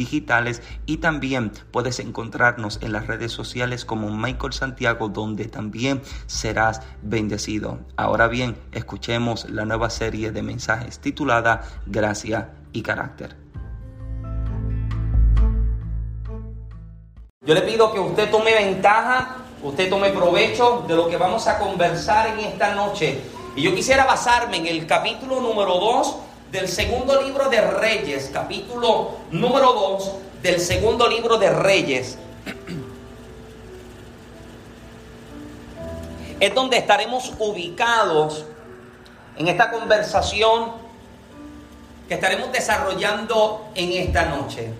digitales y también puedes encontrarnos en las redes sociales como Michael Santiago donde también serás bendecido. Ahora bien, escuchemos la nueva serie de mensajes titulada Gracia y Carácter. Yo le pido que usted tome ventaja, usted tome provecho de lo que vamos a conversar en esta noche. Y yo quisiera basarme en el capítulo número 2 del segundo libro de Reyes, capítulo número 2 del segundo libro de Reyes. Es donde estaremos ubicados en esta conversación que estaremos desarrollando en esta noche.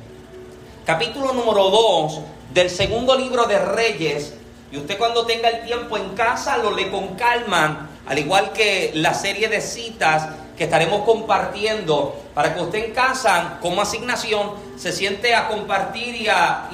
Capítulo número 2 del segundo libro de Reyes. Y usted cuando tenga el tiempo en casa lo lee con calma, al igual que la serie de citas que estaremos compartiendo para que usted en casa, como asignación, se siente a compartir y a,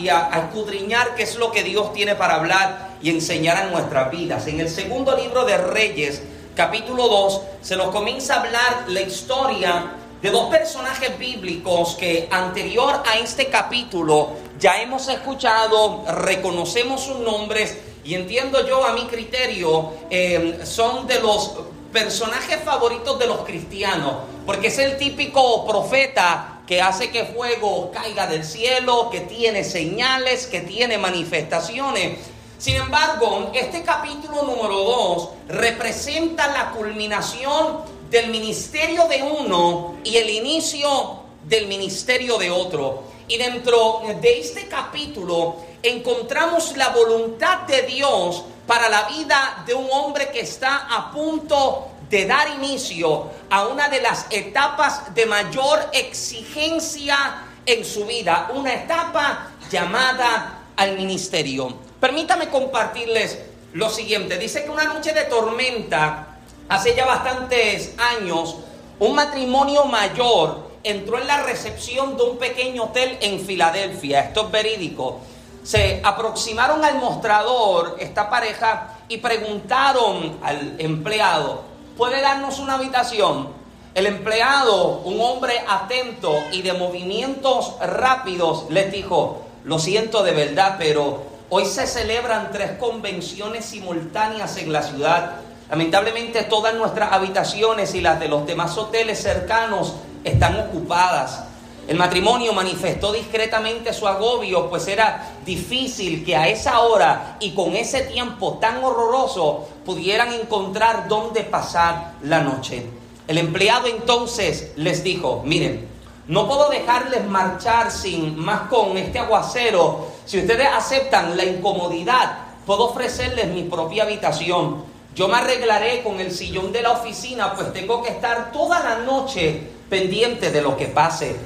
escudriñar qué es lo que Dios tiene para hablar y enseñar en nuestras vidas. En el segundo libro de Reyes, capítulo 2, se nos comienza a hablar la historia de dos personajes bíblicos que anterior a este capítulo ya hemos escuchado, reconocemos sus nombres y entiendo yo a mi criterio, eh, son de los personajes favoritos de los cristianos, porque es el típico profeta que hace que fuego caiga del cielo, que tiene señales, que tiene manifestaciones. Sin embargo, este capítulo número 2 representa la culminación del ministerio de uno y el inicio del ministerio de otro. Y dentro de este capítulo encontramos la voluntad de Dios para la vida de un hombre que está a punto de dar inicio a una de las etapas de mayor exigencia en su vida, una etapa llamada al ministerio. Permítame compartirles lo siguiente. Dice que una noche de tormenta, hace ya bastantes años, un matrimonio mayor entró en la recepción de un pequeño hotel en Filadelfia. Esto es verídico se aproximaron al mostrador esta pareja y preguntaron al empleado, ¿puede darnos una habitación? El empleado, un hombre atento y de movimientos rápidos, les dijo, lo siento de verdad, pero hoy se celebran tres convenciones simultáneas en la ciudad. Lamentablemente todas nuestras habitaciones y las de los demás hoteles cercanos están ocupadas. El matrimonio manifestó discretamente su agobio, pues era difícil que a esa hora y con ese tiempo tan horroroso pudieran encontrar dónde pasar la noche. El empleado entonces les dijo, miren, no puedo dejarles marchar sin más con este aguacero. Si ustedes aceptan la incomodidad, puedo ofrecerles mi propia habitación. Yo me arreglaré con el sillón de la oficina, pues tengo que estar toda la noche pendiente de lo que pase.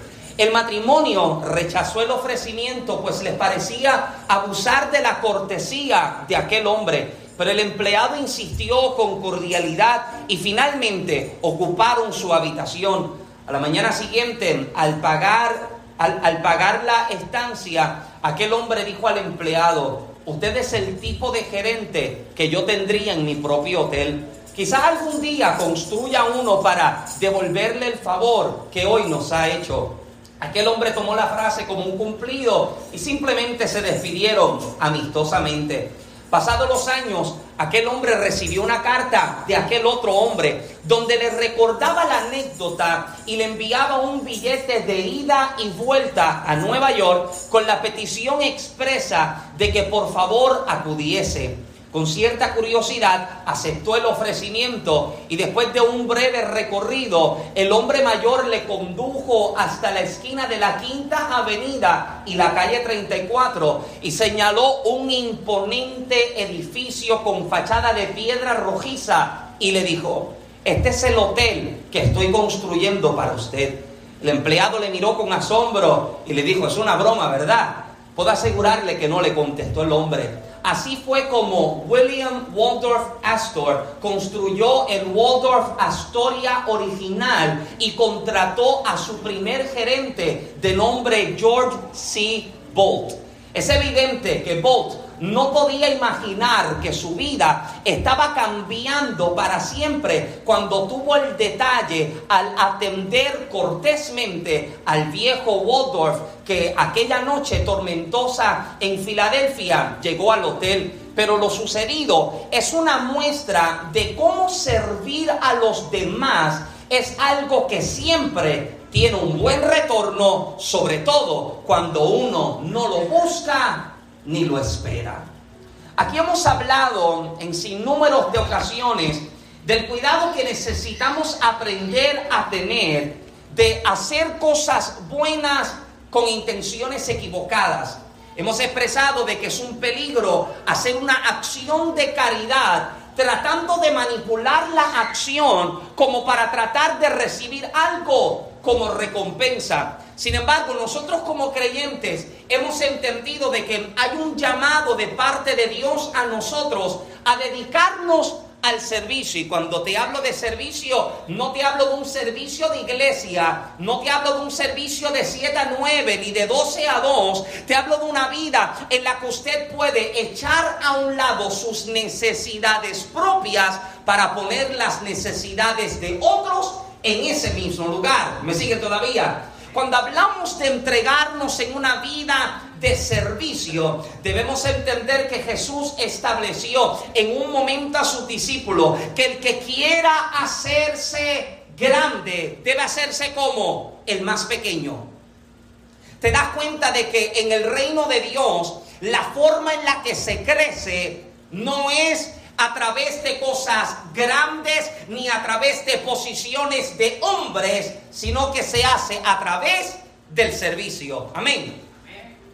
El matrimonio rechazó el ofrecimiento, pues les parecía abusar de la cortesía de aquel hombre. Pero el empleado insistió con cordialidad y finalmente ocuparon su habitación. A la mañana siguiente, al pagar, al, pagar la estancia, aquel hombre dijo al empleado, usted es el tipo de gerente que yo tendría en mi propio hotel. Quizás algún día construya uno para devolverle el favor que hoy nos ha hecho. Aquel hombre tomó la frase como un cumplido y simplemente se despidieron amistosamente. Pasados los años, aquel hombre recibió una carta de aquel otro hombre donde le recordaba la anécdota y le enviaba un billete de ida y vuelta a Nueva York con la petición expresa de que por favor acudiese. Con cierta curiosidad aceptó el ofrecimiento y después de un breve recorrido, el hombre mayor le condujo hasta la esquina de la Quinta Avenida y la calle 34 y señaló un imponente edificio con fachada de piedra rojiza y le dijo, este es el hotel que estoy construyendo para usted. El empleado le miró con asombro y le dijo, es una broma, ¿verdad? Puedo asegurarle que no le contestó el hombre Así fue como William Waldorf Astor construyó el Waldorf Astoria original y contrató a su primer gerente de nombre George C. Bolt. Es evidente que Bolt no podía imaginar que su vida estaba cambiando para siempre cuando tuvo el detalle al atender cortésmente al viejo Waldorf que aquella noche tormentosa en Filadelfia llegó al hotel. Pero lo sucedido es una muestra de cómo servir a los demás es algo que siempre tiene un buen retorno, sobre todo cuando uno no lo busca ni lo espera. Aquí hemos hablado en sinnúmeros de ocasiones del cuidado que necesitamos aprender a tener de hacer cosas buenas con intenciones equivocadas. Hemos expresado de que es un peligro hacer una acción de caridad tratando de manipular la acción como para tratar de recibir algo como recompensa. Sin embargo, nosotros como creyentes hemos entendido de que hay un llamado de parte de Dios a nosotros a dedicarnos al servicio. Y cuando te hablo de servicio, no te hablo de un servicio de iglesia, no te hablo de un servicio de 7 a 9 ni de 12 a 2. Te hablo de una vida en la que usted puede echar a un lado sus necesidades propias para poner las necesidades de otros en ese mismo lugar. ¿Me sigue todavía? Cuando hablamos de entregarnos en una vida de servicio, debemos entender que Jesús estableció en un momento a sus discípulos que el que quiera hacerse grande debe hacerse como el más pequeño. Te das cuenta de que en el reino de Dios la forma en la que se crece no es a través de cosas grandes ni a través de posiciones de hombres, sino que se hace a través del servicio. Amén.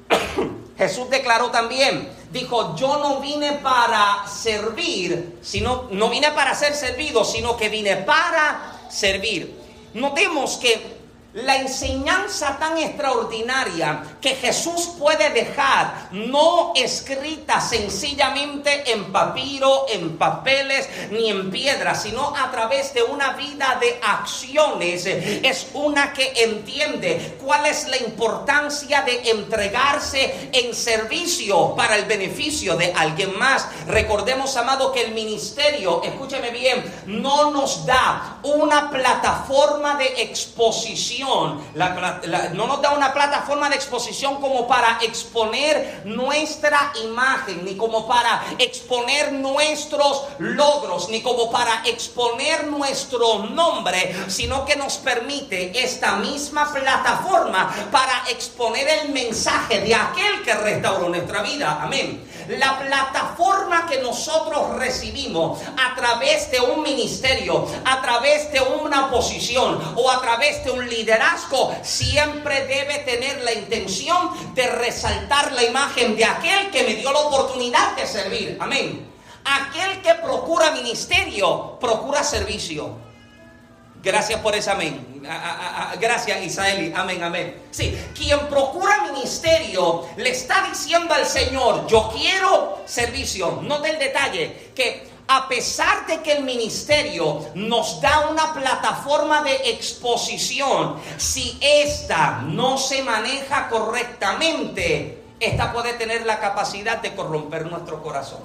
Jesús declaró también, dijo, yo no vine para servir, sino no vine para ser servido, sino que vine para servir. Notemos que la enseñanza tan extraordinaria que Jesús puede dejar, no escrita sencillamente en papiro, en papeles, ni en piedra, sino a través de una vida de acciones, es una que entiende cuál es la importancia de entregarse en servicio para el beneficio de alguien más. Recordemos, amado, que el ministerio, escúcheme bien, no nos da una plataforma de exposición no nos da una plataforma de exposición como para exponer nuestra imagen, ni como para exponer nuestros logros, ni como para exponer nuestro nombre, sino que nos permite esta misma plataforma para exponer el mensaje de aquel que restauró nuestra vida. Amén. La plataforma que nosotros recibimos a través de un ministerio, a través de una posición o a través de un liderazgo, siempre debe tener la intención de resaltar la imagen de aquel que me dio la oportunidad de servir. Amén. Aquel que procura ministerio, procura servicio. Gracias por ese amén. Gracias Isaeli. Amén, amén. Sí, quien procura ministerio le está diciendo al Señor, yo quiero servicio. No del detalle, que a pesar de que el ministerio nos da una plataforma de exposición, si esta no se maneja correctamente, esta puede tener la capacidad de corromper nuestro corazón.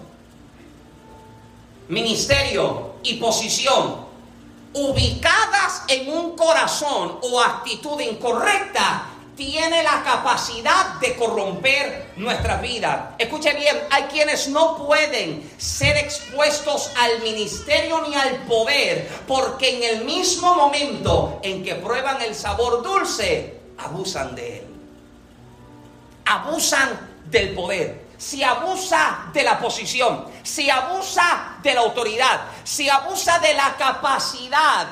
Ministerio y posición ubicadas en un corazón o actitud incorrecta tiene la capacidad de corromper nuestra vida. Escuche bien, hay quienes no pueden ser expuestos al ministerio ni al poder, porque en el mismo momento en que prueban el sabor dulce, abusan de él. Abusan del poder si abusa de la posición, si abusa de la autoridad, si abusa de la capacidad,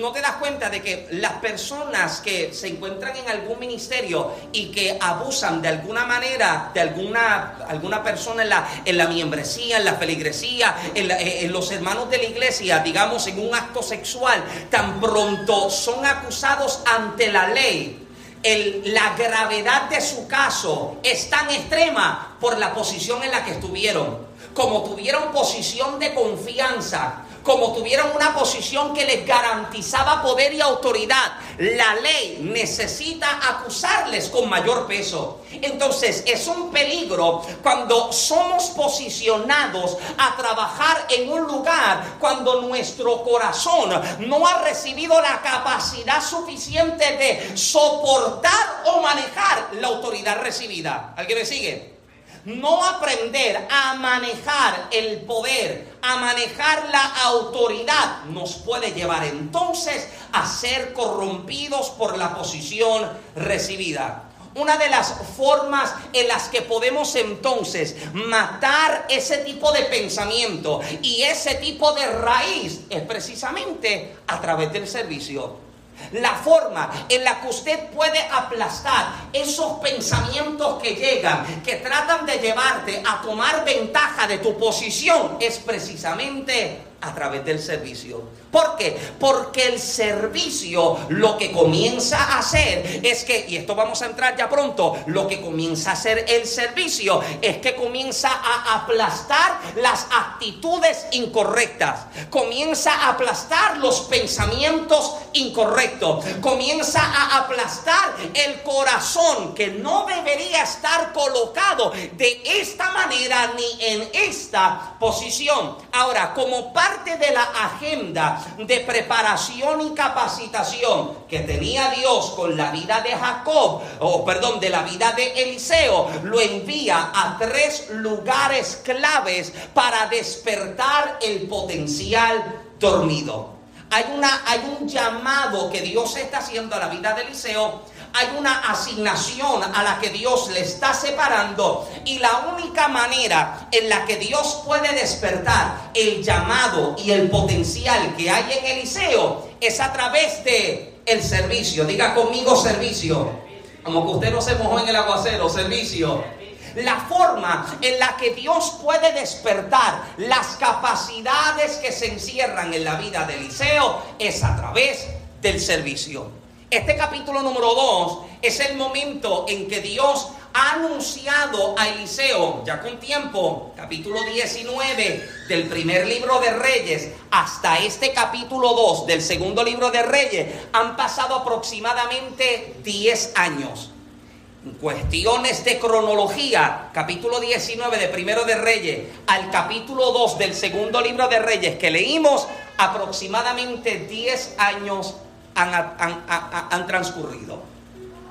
no te das cuenta de que las personas que se encuentran en algún ministerio y que abusan de alguna manera de alguna, alguna persona en la, en la membresía, en la feligresía, en, eh, en los hermanos de la iglesia, digamos en un acto sexual, tan pronto son acusados ante la ley, la gravedad de su caso es tan extrema por la posición en la que estuvieron. Como tuvieron posición de confianza, como tuvieron una posición que les garantizaba poder y autoridad, la ley necesita acusarles con mayor peso. Entonces es un peligro cuando somos posicionados a trabajar en un lugar cuando nuestro corazón no ha recibido la capacidad suficiente de soportar o manejar la autoridad recibida. ¿Alguien me sigue? No aprender a manejar el poder, a manejar la autoridad, nos puede llevar entonces a ser corrompidos por la posición recibida. Una de las formas en las que podemos entonces matar ese tipo de pensamiento y ese tipo de raíz es precisamente a través del servicio la forma en la que usted puede aplastar esos pensamientos que llegan, que tratan de llevarte a tomar ventaja de tu posición, es precisamente a través del servicio. ¿Por qué? Porque el servicio lo que comienza a hacer es que, y esto vamos a entrar ya pronto, lo que comienza a hacer el servicio es que comienza a aplastar las actitudes incorrectas, comienza a aplastar los pensamientos incorrectos, comienza a aplastar el corazón que no debería estar colocado de esta manera ni en esta posición. Ahora, como parte parte de la agenda de preparación y capacitación que tenía Dios con la vida de Jacob, o perdón, de la vida de Eliseo, lo envía a tres lugares claves para despertar el potencial dormido. Hay, una, hay un llamado que Dios está haciendo a la vida de Eliseo hay una asignación a la que Dios le está separando y la única manera en la que Dios puede despertar el llamado y el potencial que hay en Eliseo es a través de el servicio. Diga conmigo servicio. Como que usted no se mojó en el aguacero, servicio. La forma en la que Dios puede despertar las capacidades que se encierran en la vida de Eliseo es a través del servicio. Este capítulo número 2 es el momento en que Dios ha anunciado a Eliseo, ya con tiempo, capítulo 19 del primer libro de Reyes, hasta este capítulo 2 del segundo libro de Reyes, han pasado aproximadamente 10 años. En cuestiones de cronología, capítulo 19 de primero de Reyes al capítulo 2 del segundo libro de Reyes que leímos, aproximadamente 10 años han, transcurrido.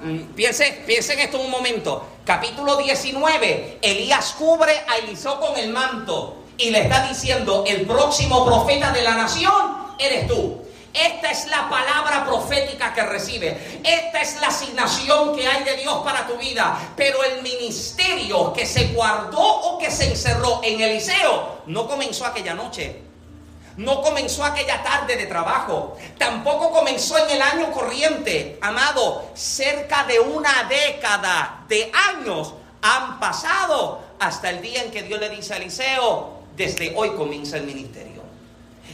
Mm, piense, piense en esto un momento. Capítulo 19. Elías cubre a Eliseo con el manto y le está diciendo, el próximo profeta de la nación eres tú. Esta es la palabra profética que recibe. Esta es la asignación que hay de Dios para tu vida. Pero el ministerio que se guardó o que se encerró en Eliseo no comenzó aquella noche no comenzó aquella tarde de trabajo, tampoco comenzó en el año corriente. Amado, cerca de una década de años han pasado hasta el día en que Dios le dice a Eliseo, desde hoy comienza el ministerio.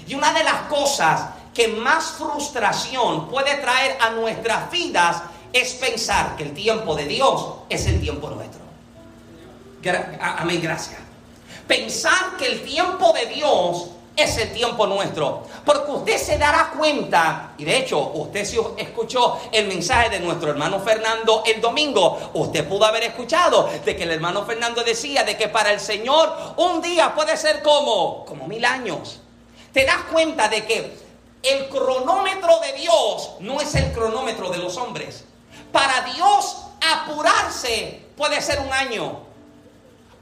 Y una de las cosas que más frustración puede traer a nuestras vidas es pensar que el tiempo de Dios es el tiempo nuestro. Amén, gracias. Pensar que el tiempo de Dios es el tiempo nuestro. Porque usted se dará cuenta, y de hecho usted si escuchó el mensaje de nuestro hermano Fernando el domingo, usted pudo haber escuchado de que el hermano Fernando decía de que para el Señor un día puede ser como, como mil años. Te das cuenta de que el cronómetro de Dios no es el cronómetro de los hombres. Para Dios apurarse puede ser un año.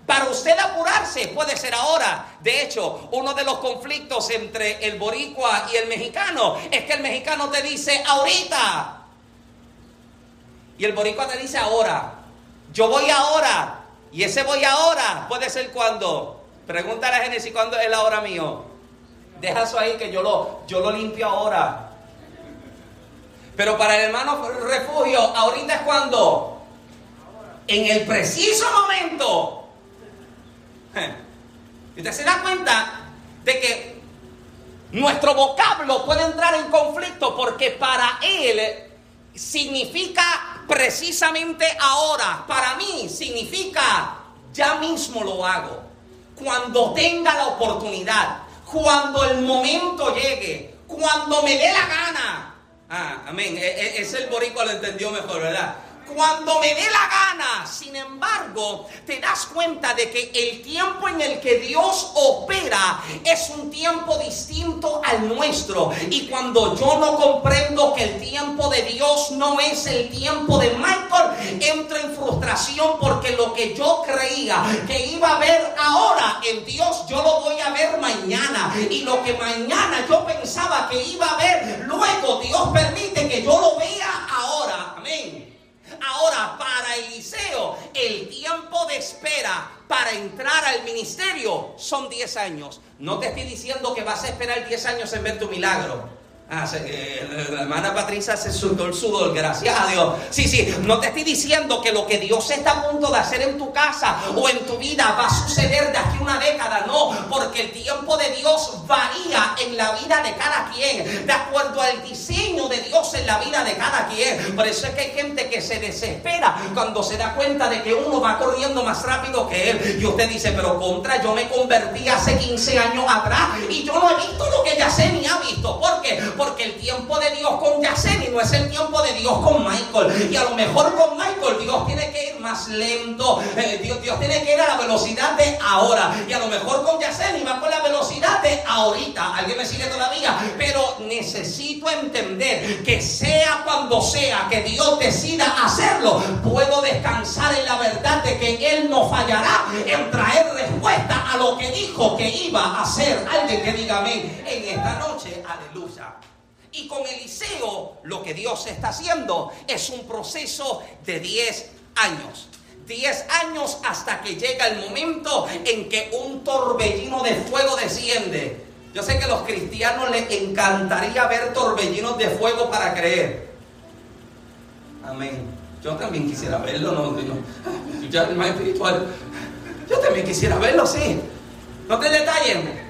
Para usted apurarse puede ser ahora. De hecho, uno de los conflictos entre el boricua y el mexicano es que el mexicano te dice ahorita. Y el boricua te dice ahora. Yo voy ahora. Y ese voy ahora puede ser cuando. Pregúntale a Génesis cuándo es la hora mío. Deja eso ahí que yo lo, yo lo limpio ahora. Pero para el hermano refugio, ahorita es cuando. En el preciso momento y usted se da cuenta de que nuestro vocablo puede entrar en conflicto porque para él significa precisamente ahora. Para mí significa ya mismo lo hago. Cuando tenga la oportunidad, cuando el momento llegue, cuando me dé la gana. Ah, amén. E, e, ese el boricua lo entendió mejor, ¿verdad? Cuando me dé la gana. Sin embargo, te das cuenta de que el tiempo en el que Dios opera es un tiempo distinto al nuestro. Y cuando yo no comprendo que el tiempo de Dios no es el tiempo de Michael, entro en frustración porque lo que yo creía que iba a ver ahora en Dios, yo lo voy a ver mañana. Y lo que mañana yo pensaba que iba a ver, luego Dios permite que yo lo vea ahora. Ahora, para Eliseo, el tiempo de espera para entrar al ministerio son 10 años. No te estoy diciendo que vas a esperar 10 años en ver tu milagro. Ah, eh, la hermana Patricia se soltó el sudor, gracias a Dios. Sí, sí, no te estoy diciendo que lo que Dios está a punto de hacer en tu casa o en tu vida va a suceder de aquí una década, no, porque el tiempo de Dios varía en la vida de cada quien, de acuerdo al diseño de Dios en la vida de cada quien. Por eso es que hay gente que se desespera cuando se da cuenta de que uno va corriendo más rápido que él. Y usted dice, pero contra, yo me convertí hace 15 años atrás y yo no he visto lo que ya sé ni ha visto. ¿Por qué? porque el tiempo de Dios con Yaceni no es el tiempo de Dios con Michael. Y a lo mejor con Michael Dios tiene que ir más lento. Eh, Dios, Dios, tiene que ir a la velocidad de ahora. Y a lo mejor con Yaceni va con la velocidad de ahorita. ¿Alguien me sigue todavía? Pero necesito entender que sea cuando sea que Dios decida hacerlo, puedo descansar en la verdad de que Él no fallará en traer respuesta a lo que dijo que iba a hacer. Alguien que diga amén en esta noche. Aleluya. Y con Eliseo lo que Dios está haciendo es un proceso de 10 años. 10 años hasta que llega el momento en que un torbellino de fuego desciende. Yo sé que a los cristianos les encantaría ver torbellinos de fuego para creer. Amén. Yo también quisiera verlo, no, no. Ya más espiritual. Yo también quisiera verlo, sí. No te detallen.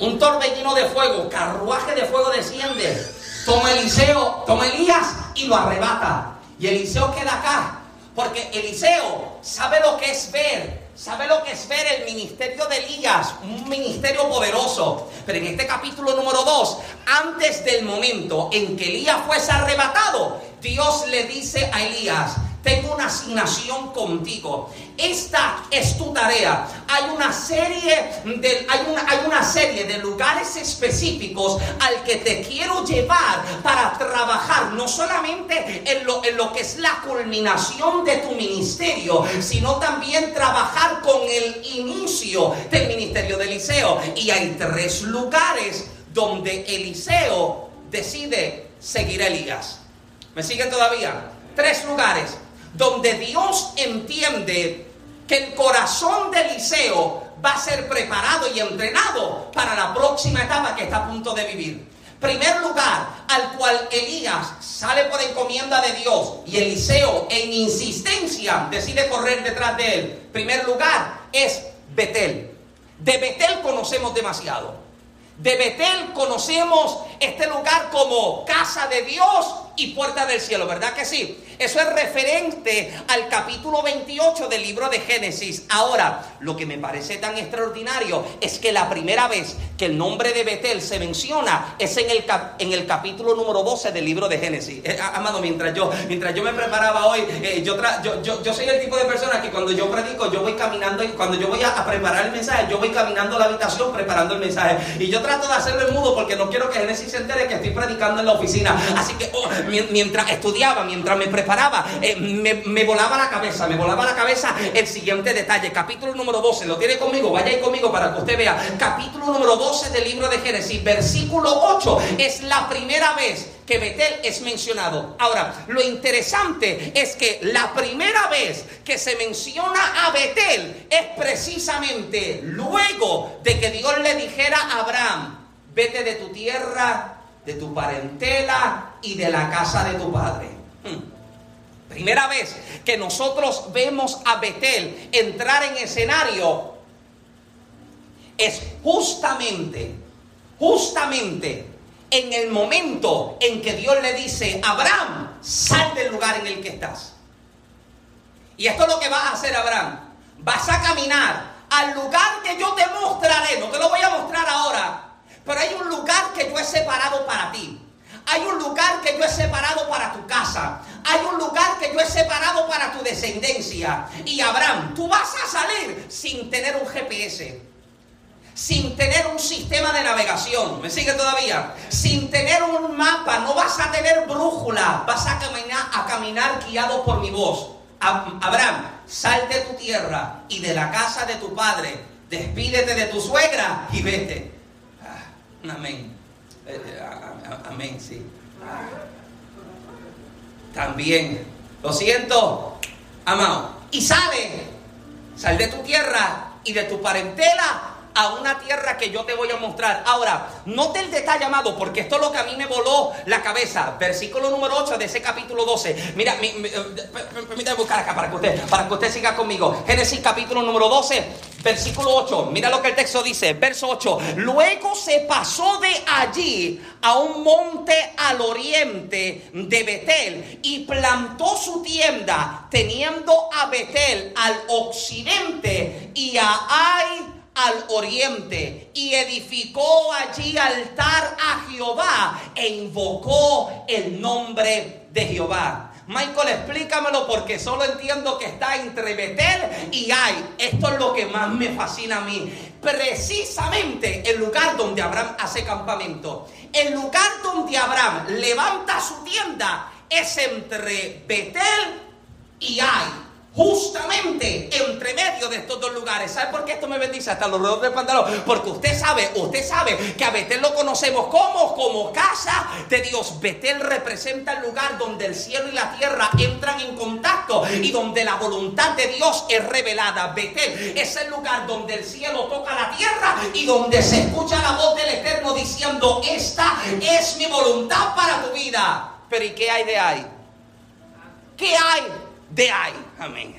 Un torbellino de fuego, carruaje de fuego desciende. Toma Eliseo, toma Elías y lo arrebata. Y Eliseo queda acá. Porque Eliseo sabe lo que es ver. Sabe lo que es ver el ministerio de Elías, un ministerio poderoso. Pero en este capítulo número 2, antes del momento en que Elías fuese arrebatado, Dios le dice a Elías, tengo una asignación contigo. Esta es tu tarea. Hay una serie de, hay una, hay una serie de lugares específicos al que te quiero llevar para trabajar, no solamente en lo, en lo que es la culminación de tu ministerio, sino también trabajar con el inicio del ministerio de Eliseo. Y hay tres lugares donde Eliseo decide seguir a Elías. ¿Me siguen todavía? Tres lugares donde Dios entiende que el corazón de Eliseo va a ser preparado y entrenado para la próxima etapa que está a punto de vivir. Primer lugar al cual Elías sale por encomienda de Dios y Eliseo en insistencia decide correr detrás de él. Primer lugar es Betel. De Betel conocemos demasiado. De Betel conocemos este lugar como casa de Dios y puerta del cielo, ¿verdad que sí? Eso es referente al capítulo 28 del libro de Génesis. Ahora, lo que me parece tan extraordinario es que la primera vez que el nombre de Betel se menciona es en el, en el capítulo número 12 del libro de Génesis. Eh, amado, mientras yo, mientras yo me preparaba hoy, eh, yo, yo, yo, soy el tipo de persona que cuando yo predico, yo voy caminando, cuando yo voy a, preparar el mensaje, yo voy caminando a la habitación preparando el mensaje. Y yo trato de hacerlo en mudo porque no quiero que Génesis se entere que estoy predicando en la oficina. Así que oh, mientras estudiaba, mientras me preparaba, eh, me, volaba la cabeza, me volaba la cabeza el siguiente detalle. Capítulo número 12, lo tiene conmigo, vaya ahí conmigo para que usted vea. Capítulo número 12 del libro de Génesis, versículo 8, es la primera vez que Betel es mencionado. Ahora, lo interesante es que la primera vez que se menciona a Betel es precisamente luego de que Dios le dijera a Abraham, vete de tu tierra, de tu parentela y de la casa de tu padre. Hmm. Primera vez que nosotros vemos a Betel entrar en escenario es justamente, justamente en el momento en que Dios le dice, Abraham, sal del lugar en el que estás. Y esto es lo que vas a hacer, Abraham. Vas a caminar al lugar que yo te mostraré. No te lo voy a mostrar ahora. Pero hay un lugar que yo he separado para ti. Hay un lugar que yo he separado para tu casa. Hay un lugar que yo he separado para tu descendencia. Y Abraham, tú vas a salir sin tener un GPS sin tener un sistema de navegación. ¿Me sigue todavía? Sin tener un mapa, no vas a tener brújula, vas a caminar, guiado por mi voz. Abraham, sal de tu tierra y de la casa de tu padre, despídete de tu suegra y vete. Amén. Eh, eh, amén, sí. También, lo siento, amado. Y sale, sal de tu tierra y de tu parentela a una tierra que yo te voy a mostrar. Ahora, note el detalle, amado, porque esto es lo que a mí me voló la cabeza. Versículo número 8 de ese capítulo 12. Mira, eh, permítame buscar acá para que usted, para que usted siga conmigo. Génesis capítulo número 12, versículo 8. Mira lo que el texto dice, verso 8. Luego se pasó de allí a un monte al oriente de Betel y plantó su tienda, teniendo a Betel al occidente y a Ai al oriente y edificó allí altar a Jehová e invocó el nombre de Jehová. Michael, explícamelo porque solo entiendo que está entre Betel y Ay. Esto es lo que más me fascina a mí. Precisamente el lugar donde Abraham hace campamento. El lugar donde Abraham levanta su tienda es entre Betel y Ay justamente entre medio de estos dos lugares. ¿Sabe por qué esto me bendice hasta los dedos del pantalón? Porque usted sabe, usted sabe que a Betel lo conocemos como, como casa de Dios. Betel representa el lugar donde el cielo y la tierra entran en contacto y donde la voluntad de Dios es revelada. Betel es el lugar donde el cielo toca la tierra y donde se escucha la voz del Eterno diciendo, esta es mi voluntad para tu vida. Pero ¿y qué hay de ahí? ¿Qué hay de ahí? Amén.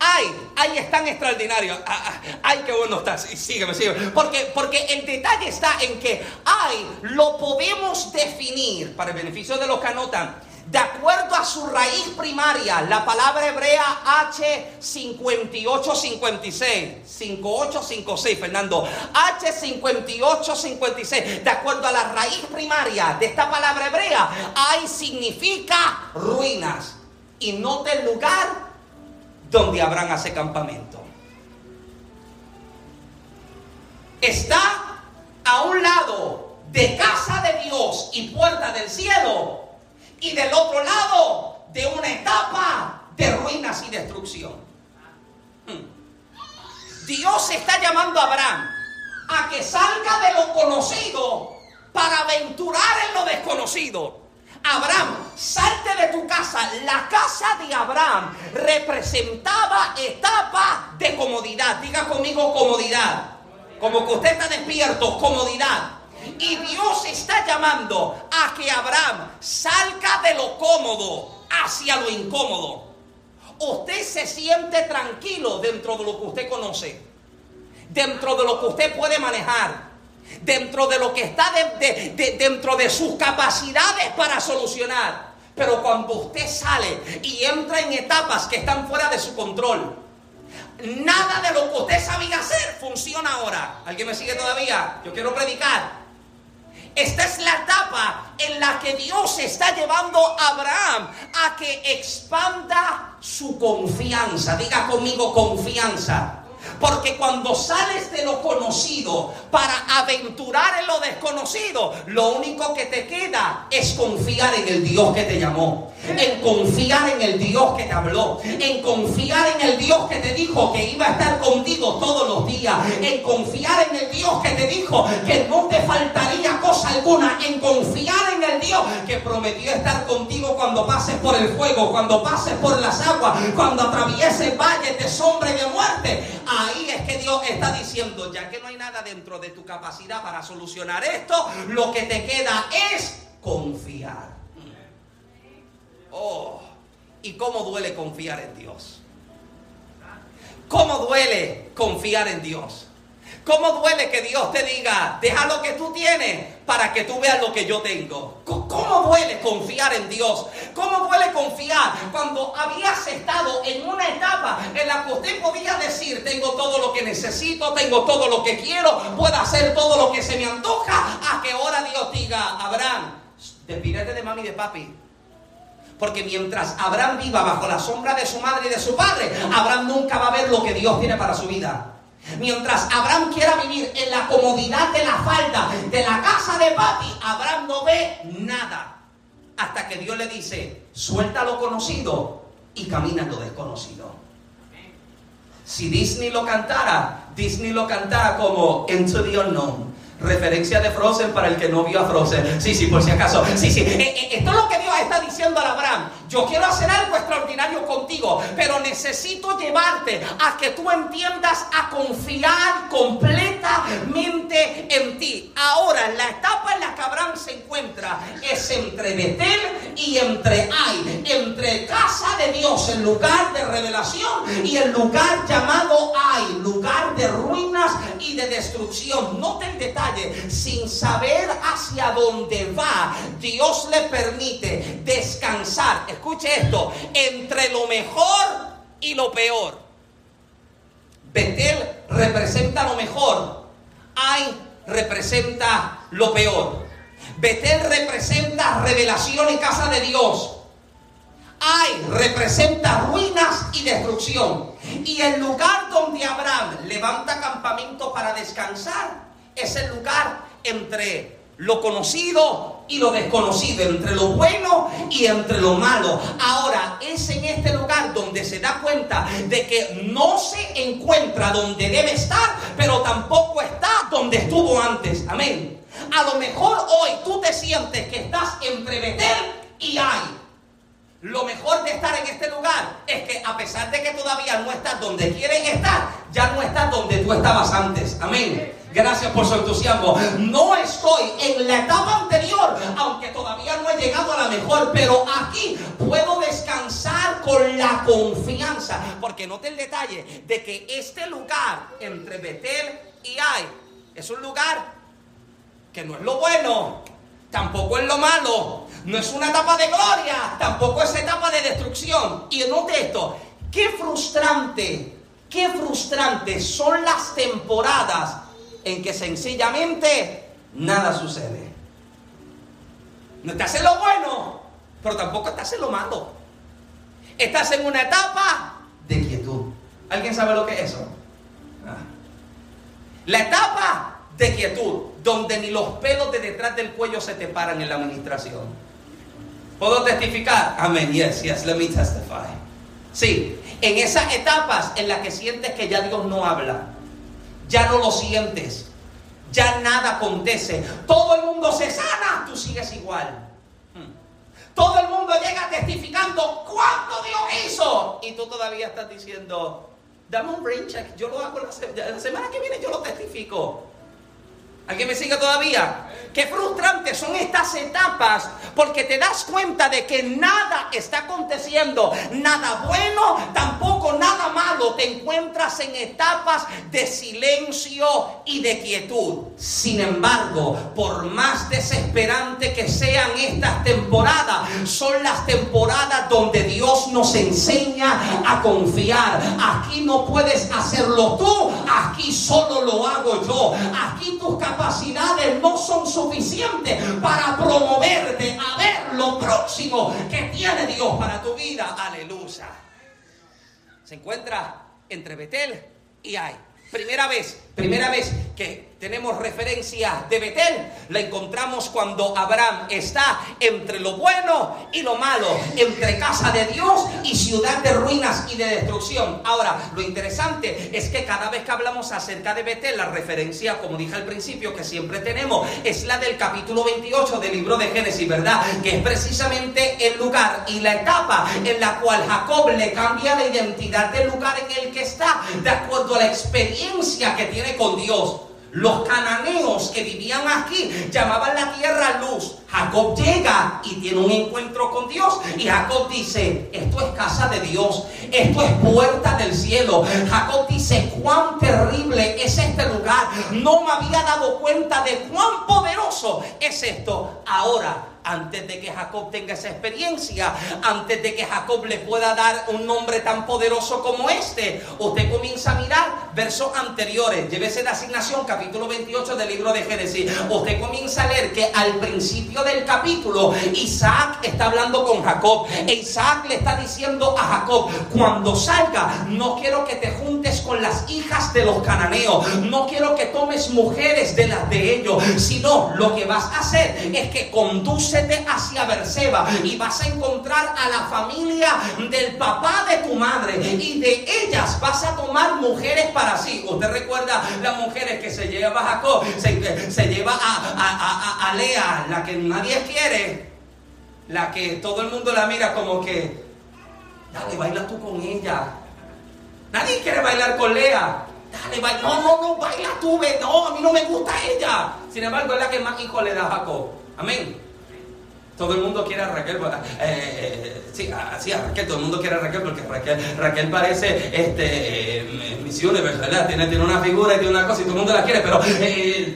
Ay, ay, es tan extraordinario. Ah, ah, ay, qué bueno está. Sígueme, sígueme. Porque, porque el detalle está en que ay, lo podemos definir, para el beneficio de los que anotan, de acuerdo a su raíz primaria, la palabra hebrea H5856, 5856, Fernando, H5856, de acuerdo a la raíz primaria de esta palabra hebrea, ay significa ruinas y no del lugar donde Abraham hace campamento. Está a un lado de casa de Dios y puerta del cielo y del otro lado de una etapa de ruinas y destrucción. Hmm. Dios está llamando a Abraham a que salga de lo conocido para aventurar en lo desconocido. Abraham, salte de tu casa. La casa de Abraham representaba etapa de comodidad. Diga conmigo comodidad. Como que usted está despierto, comodidad. Y Dios está llamando a que Abraham salga de lo cómodo hacia lo incómodo. Usted se siente tranquilo dentro de lo que usted conoce, dentro de lo que usted puede manejar dentro de lo que está dentro de sus capacidades para solucionar. Pero cuando usted sale y entra en etapas que están fuera de su control, nada de lo que usted sabía hacer funciona ahora. ¿Alguien me sigue todavía? Yo quiero predicar. Esta es la etapa en la que Dios está llevando a Abraham a que expanda su confianza. Diga conmigo confianza. Porque cuando sales de lo conocido para aventurar en lo desconocido, lo único que te queda es confiar en el Dios que te llamó. En confiar en el Dios que te habló. En confiar en el Dios que te dijo que iba a estar contigo todos los días. En confiar en el Dios que te dijo que no te faltaría cosa alguna. En confiar en el Dios que prometió estar contigo cuando pases por el fuego, cuando pases por las aguas, cuando atravieses valles de sombra y de muerte. Ahí es que Dios está diciendo, ya que no hay nada dentro de tu capacidad para solucionar esto, lo que te queda es confiar. Oh, ¿y cómo duele confiar en Dios? ¿Cómo duele confiar en Dios? ¿Cómo duele que Dios te diga, deja lo que tú tienes para que tú veas lo que yo tengo? ¿Cómo duele confiar en Dios? ¿Cómo duele confiar cuando habías estado en una etapa en la que usted podía decir, tengo todo lo que necesito, tengo todo lo que quiero, puedo hacer todo lo que se me antoja, a que ahora Dios diga, Abraham, despídete de mami y de papi. Porque mientras Abraham viva bajo la sombra de su madre y de su padre, Abraham nunca va a ver lo que Dios tiene para su vida. Mientras Abraham quiera vivir en la comodidad de la falda de la casa de papi, Abraham no ve nada. Hasta que Dios le dice, suelta lo conocido y camina lo desconocido. Si Disney lo cantara, Disney lo cantara como Into the Unknown. Referencia de Frozen para el que no vio a Frozen. Sí, sí, por si acaso. Sí, sí. Eh, eh, esto es lo que Dios está diciendo a Abraham. Yo quiero hacer algo extraordinario contigo, pero necesito llevarte a que tú entiendas a confiar completamente en ti. Ahora, la etapa en la que Abraham se encuentra es entre Betel y entre Ai, entre casa de Dios, el lugar de revelación, y el lugar llamado Ai, lugar de ruinas de destrucción. Note el detalle, sin saber hacia dónde va, Dios le permite descansar escuche esto, entre lo mejor y lo peor. Betel representa lo mejor, Ay representa lo peor. Betel representa revelación en casa de Dios. Ay representa ruinas y destrucción. Y el lugar donde Abraham levanta campamento para descansar es el lugar entre lo conocido y lo desconocido, entre lo bueno y entre lo malo. Ahora, es en este lugar donde se da cuenta de que no se encuentra donde debe estar, pero tampoco está donde estuvo antes. Amén. A lo mejor hoy tú te sientes que estás entre Betel y hay. Lo mejor de estar en este lugar es que a pesar de que todavía no estás donde quieres estar, ya no estás donde tú estabas antes. Amén. Gracias por su entusiasmo. No estoy en la etapa anterior, aunque todavía no he llegado a la mejor, pero aquí puedo descansar con la confianza. Porque note el detalle de que este lugar entre Betel y Ai es un lugar que no es lo bueno, tampoco es lo malo, no es una etapa de gloria, tampoco es etapa de destrucción. Y note esto, qué frustrante, qué frustrante son las temporadas en que sencillamente nada sucede. No estás en lo bueno, pero tampoco estás en lo malo. Estás en una etapa de quietud. ¿Alguien sabe lo que es eso? Ah. La etapa de quietud, donde ni los pelos de detrás del cuello se te paran en la administración. ¿Puedo testificar? Amén. Yes, yes, let me testify. Sí, en esas etapas en las que sientes que ya Dios no habla, ya no lo sientes, ya nada acontece, todo el mundo se sana, tú sigues igual. Hmm. Todo el mundo llega testificando cuánto Dios hizo y tú todavía estás diciendo, dame un brain check, yo lo hago la, la semana que viene, yo lo testifico. ¿Alguien me sigue todavía? Qué frustrantes son estas etapas porque te das cuenta de que nada está aconteciendo, nada bueno, tampoco nada malo. Te encuentras en etapas de silencio y de quietud. Sin embargo, por más desesperante que sean estas temporadas, son las temporadas donde Dios nos enseña a confiar. Aquí no puedes hacerlo tú, aquí solo lo hago yo. Aquí tus capacidades no son suficiente para promoverte a ver lo próximo que tiene Dios para tu vida. Aleluya. Se encuentra entre Betel y Ay. Primera vez, primera vez que tenemos referencia de Betel, la encontramos cuando Abraham está entre lo bueno y lo malo, entre casa de Dios y ciudad de ruinas y de destrucción. Ahora, lo interesante es que cada vez que hablamos acerca de Betel, la referencia, como dije al principio, que siempre tenemos, es la del capítulo 28 del libro de Génesis, ¿verdad? Que es precisamente el lugar y la etapa en la cual Jacob le cambia la identidad del lugar en el que está, de acuerdo a la experiencia que tiene con Dios. Los cananeos que vivían aquí llamaban la tierra luz. Jacob llega y tiene un encuentro con Dios. Y Jacob dice, esto es casa de Dios. Esto es puerta del cielo. Jacob dice, cuán terrible es este lugar. No me había dado cuenta de cuán poderoso es esto. Ahora antes de que Jacob tenga esa experiencia, antes de que Jacob le pueda dar un nombre tan poderoso como este, usted comienza a mirar versos anteriores. Llévese la asignación, capítulo 28 del libro de Génesis. Usted comienza a leer que al principio del capítulo, Isaac está hablando con Jacob. E Isaac le está diciendo a Jacob, cuando salga, no quiero que te juntes con las hijas de los cananeos. No quiero que tomes mujeres de las de ellos, sino lo que vas a hacer es que conduce hacia Berseba y vas a encontrar a la familia del papá de tu madre y de ellas vas a tomar mujeres para sí. Usted recuerda las mujeres que se lleva a Jacob, se, lleva a, a, Lea, la que nadie quiere, la que todo el mundo la mira como que, dale, baila tú con ella. Nadie quiere bailar con Lea. Dale, baila. No, no, no, baila tú, no, a mí no me gusta ella. Sin embargo, es la que más hijo le da a Jacob. Amén. Todo el mundo quiere a Raquel. Eh, eh, sí, Raquel, todo el mundo quiere a Raquel porque Raquel, Raquel parece este, eh, misiones, ¿verdad? Tiene, tiene una figura y tiene una cosa y todo el mundo la quiere. Pero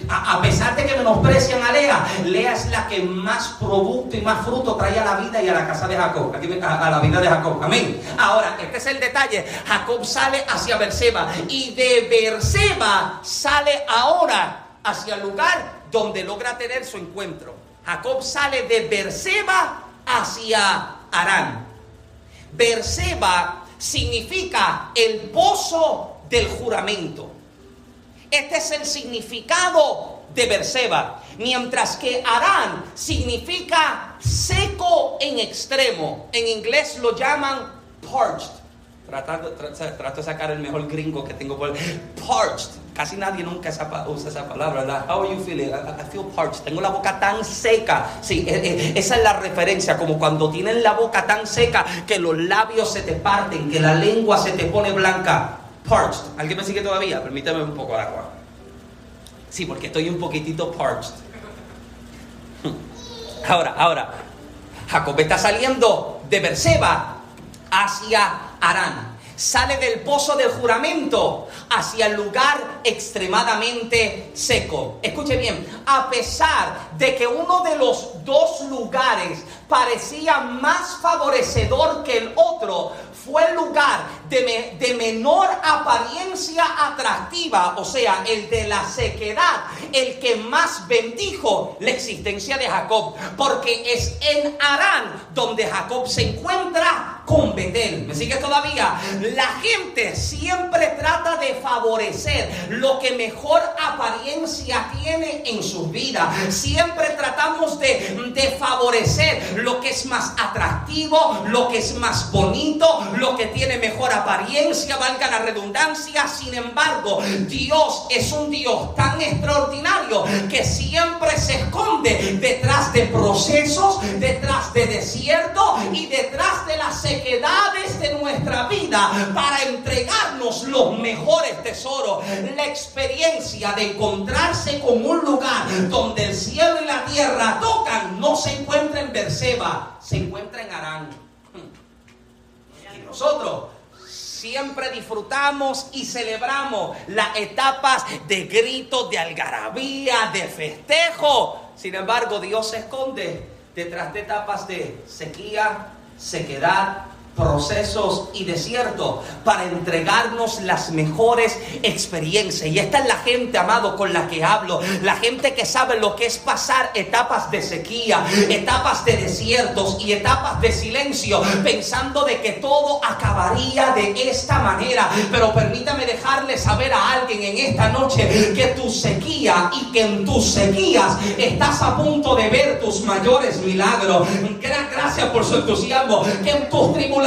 a, pesar de que menosprecian a Lea, Lea es la que más producto y más fruto trae a la vida y a la casa de Jacob. Aquí, a, a la vida de Jacob. Amén. Ahora, este es el detalle. Jacob sale hacia Berseba y de Berseba sale ahora hacia el lugar donde logra tener su encuentro. Jacob sale de Berseba hacia Arán. Berseba significa el pozo del juramento. Este es el significado de Berseba. Mientras que Arán significa seco en extremo. En inglés lo llaman parched. Tratando, trato de sacar el mejor gringo que tengo por parched. Casi nadie nunca usa esa palabra, ¿verdad? How are you feeling? I, feel parched. Tengo la boca tan seca. Sí, eh, eh, esa es la referencia, como cuando tienen la boca tan seca que los labios se te parten, que la lengua se te pone blanca. Parched. ¿Alguien me sigue todavía? Permítame un poco de agua. Sí, porque estoy un poquitito parched. Ahora, ahora, Jacob está saliendo de Berseba hacia Arán. Sale del pozo del juramento hacia el lugar extremadamente seco. Escuche bien, a pesar de que uno de los dos lugares parecía más favorecedor que el otro, fue el lugar de, menor apariencia atractiva, o sea, el de la sequedad, el que más bendijo la existencia de Jacob, porque es en Arán donde Jacob se encuentra con Betel. ¿Me sigue todavía? La gente siempre trata de favorecer lo que mejor apariencia tiene en sus vidas. Siempre tratamos de, de favorecer lo que es más atractivo, lo que es más bonito, lo que tiene mejor apariencia apariencia, valga la redundancia. Sin embargo, Dios es un Dios tan extraordinario que siempre se esconde detrás de procesos, detrás de desierto y detrás de las sequedades de nuestra vida para entregarnos los mejores tesoros. La experiencia de encontrarse con un lugar donde el cielo y la tierra tocan no se encuentra en Berseba, se encuentra en Arán. Y nosotros siempre disfrutamos y celebramos las etapas de gritos, de algarabía, de festejo. Sin embargo, Dios se esconde detrás de etapas de sequía, sequedad, procesos y desiertos para entregarnos las mejores experiencias. Y esta es la gente, amado, con la que hablo. La gente que sabe lo que es pasar etapas de sequía, etapas de desiertos y etapas de silencio, pensando de que todo acabaría de esta manera. Pero permítame dejarle saber a alguien en esta noche que tu sequía y que en tus sequías estás a punto de ver tus mayores milagros. Gracias por su entusiasmo. En tus tribulaciones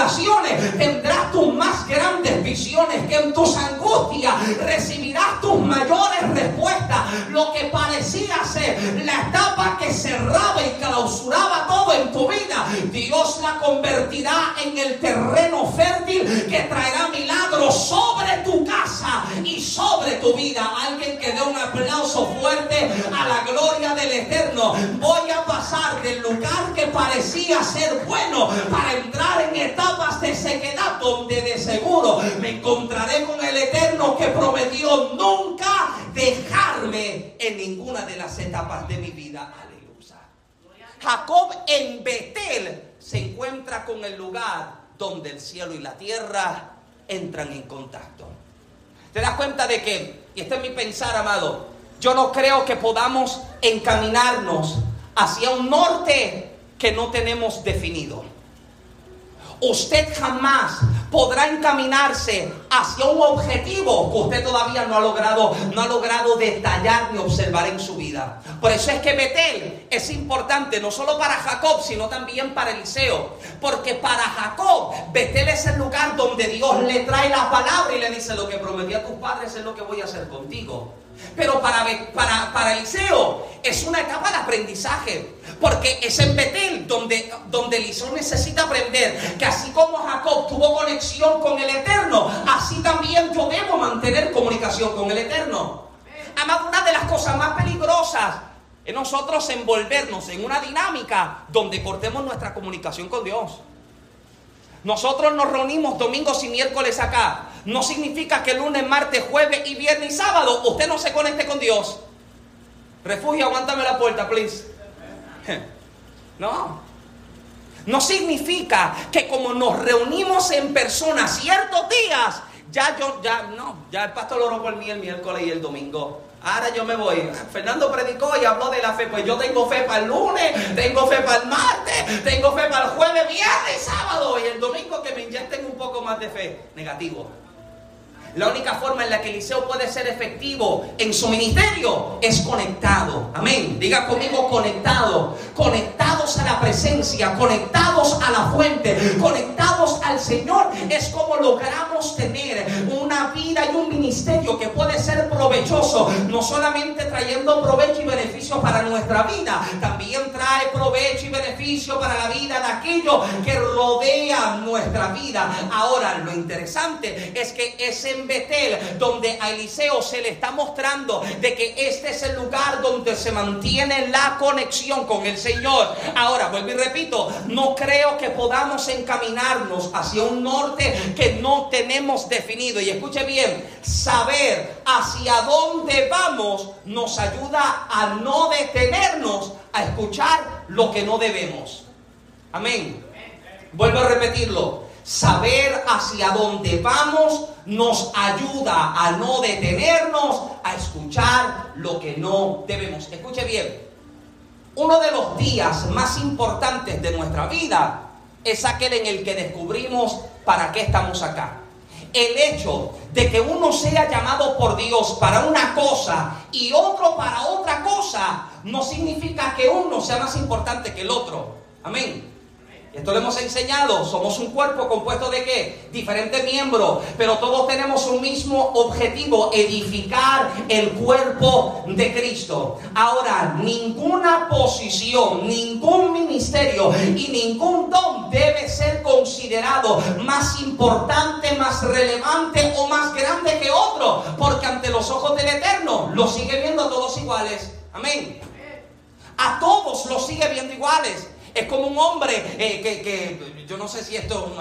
tendrás tus más grandes visiones, que en tus angustias recibirás tus mayores respuestas. Lo que parecía ser la etapa que cerraba y clausuraba todo en tu vida, Dios la convertirá en el terreno fértil que traerá milagros sobre tu casa sobre tu vida. Alguien que dé un aplauso fuerte a la gloria del Eterno. Voy a pasar del lugar que parecía ser bueno para entrar en esta de sequedad donde de seguro me encontraré con el Eterno que prometió nunca dejarme en ninguna de las etapas de mi vida. Aleluya. Jacob en Betel se encuentra con el lugar donde el cielo y la tierra entran en contacto. ¿Te das cuenta de que, y este es mi pensar, amado, yo no creo que podamos encaminarnos hacia un norte que no tenemos definido usted jamás podrá encaminarse hacia un objetivo que usted todavía no ha logrado, no ha logrado detallar ni observar en su vida. Por eso es que Betel es importante no solo para Jacob, sino también para Eliseo. Porque para Jacob, Betel es el lugar donde Dios le trae la palabra y le dice lo que prometí a tus padres es lo que voy a hacer contigo. Pero para, para, para Eliseo es una etapa de aprendizaje. Porque es en Betel donde, donde Eliseo necesita aprender que así como Jacob tuvo conexión con el Eterno, así también yo debo mantener comunicación con el Eterno. Amado, una de las cosas más peligrosas es nosotros envolvernos en una dinámica donde cortemos nuestra comunicación con Dios. Nosotros nos reunimos domingos y miércoles acá. No significa que lunes, martes, jueves y viernes y sábado usted no se conecte con Dios. Refugio, aguántame la puerta, please. No. No significa que como nos reunimos en persona ciertos días, ya yo, ya, no, ya el pastor lo oró por mí el miércoles y el domingo. Ahora yo me voy. Fernando predicó y habló de la fe. Pues yo tengo fe para el lunes, tengo fe para el martes, tengo fe para el jueves, viernes, sábado y el domingo que me inyecten un poco más de fe. Negativo. La única forma en la que Eliseo puede ser efectivo en su ministerio es conectado. Amén. Diga conmigo conectado. Conectados a la presencia, conectados a la fuente, conectados al Señor. Es como logramos tener una vida y un ministerio que puede ser provechoso, no solamente trayendo provecho y beneficio para nuestra vida, también trae provecho y beneficio para la vida de aquellos que rodean nuestra vida. Ahora, lo interesante es que ese Betel, donde a Eliseo se le está mostrando de que este es el lugar donde se mantiene la conexión con el Señor. Ahora, vuelvo y repito, no creo que podamos encaminarnos hacia un norte que no tenemos definido. Y escuche bien, saber hacia dónde vamos nos ayuda a no detenernos a escuchar lo que no debemos. Amén. Vuelvo a repetirlo. Saber hacia dónde vamos nos ayuda a no detenernos a escuchar lo que no debemos. Escuche bien, uno de los días más importantes de nuestra vida es aquel en el que descubrimos para qué estamos acá. El hecho de que uno sea llamado por Dios para una cosa y otro para otra cosa no significa que uno sea más importante que el otro. Amén. Esto lo hemos enseñado. Somos un cuerpo compuesto de qué? Diferentes miembros. Pero todos tenemos un mismo objetivo, edificar el cuerpo de Cristo. Ahora, ninguna posición, ningún ministerio y ningún don debe ser considerado más importante, más relevante o más grande que otro. Porque ante los ojos del Eterno los sigue viendo todos iguales. Amén. A todos los sigue viendo iguales. Es como un hombre eh, que, yo no sé si esto,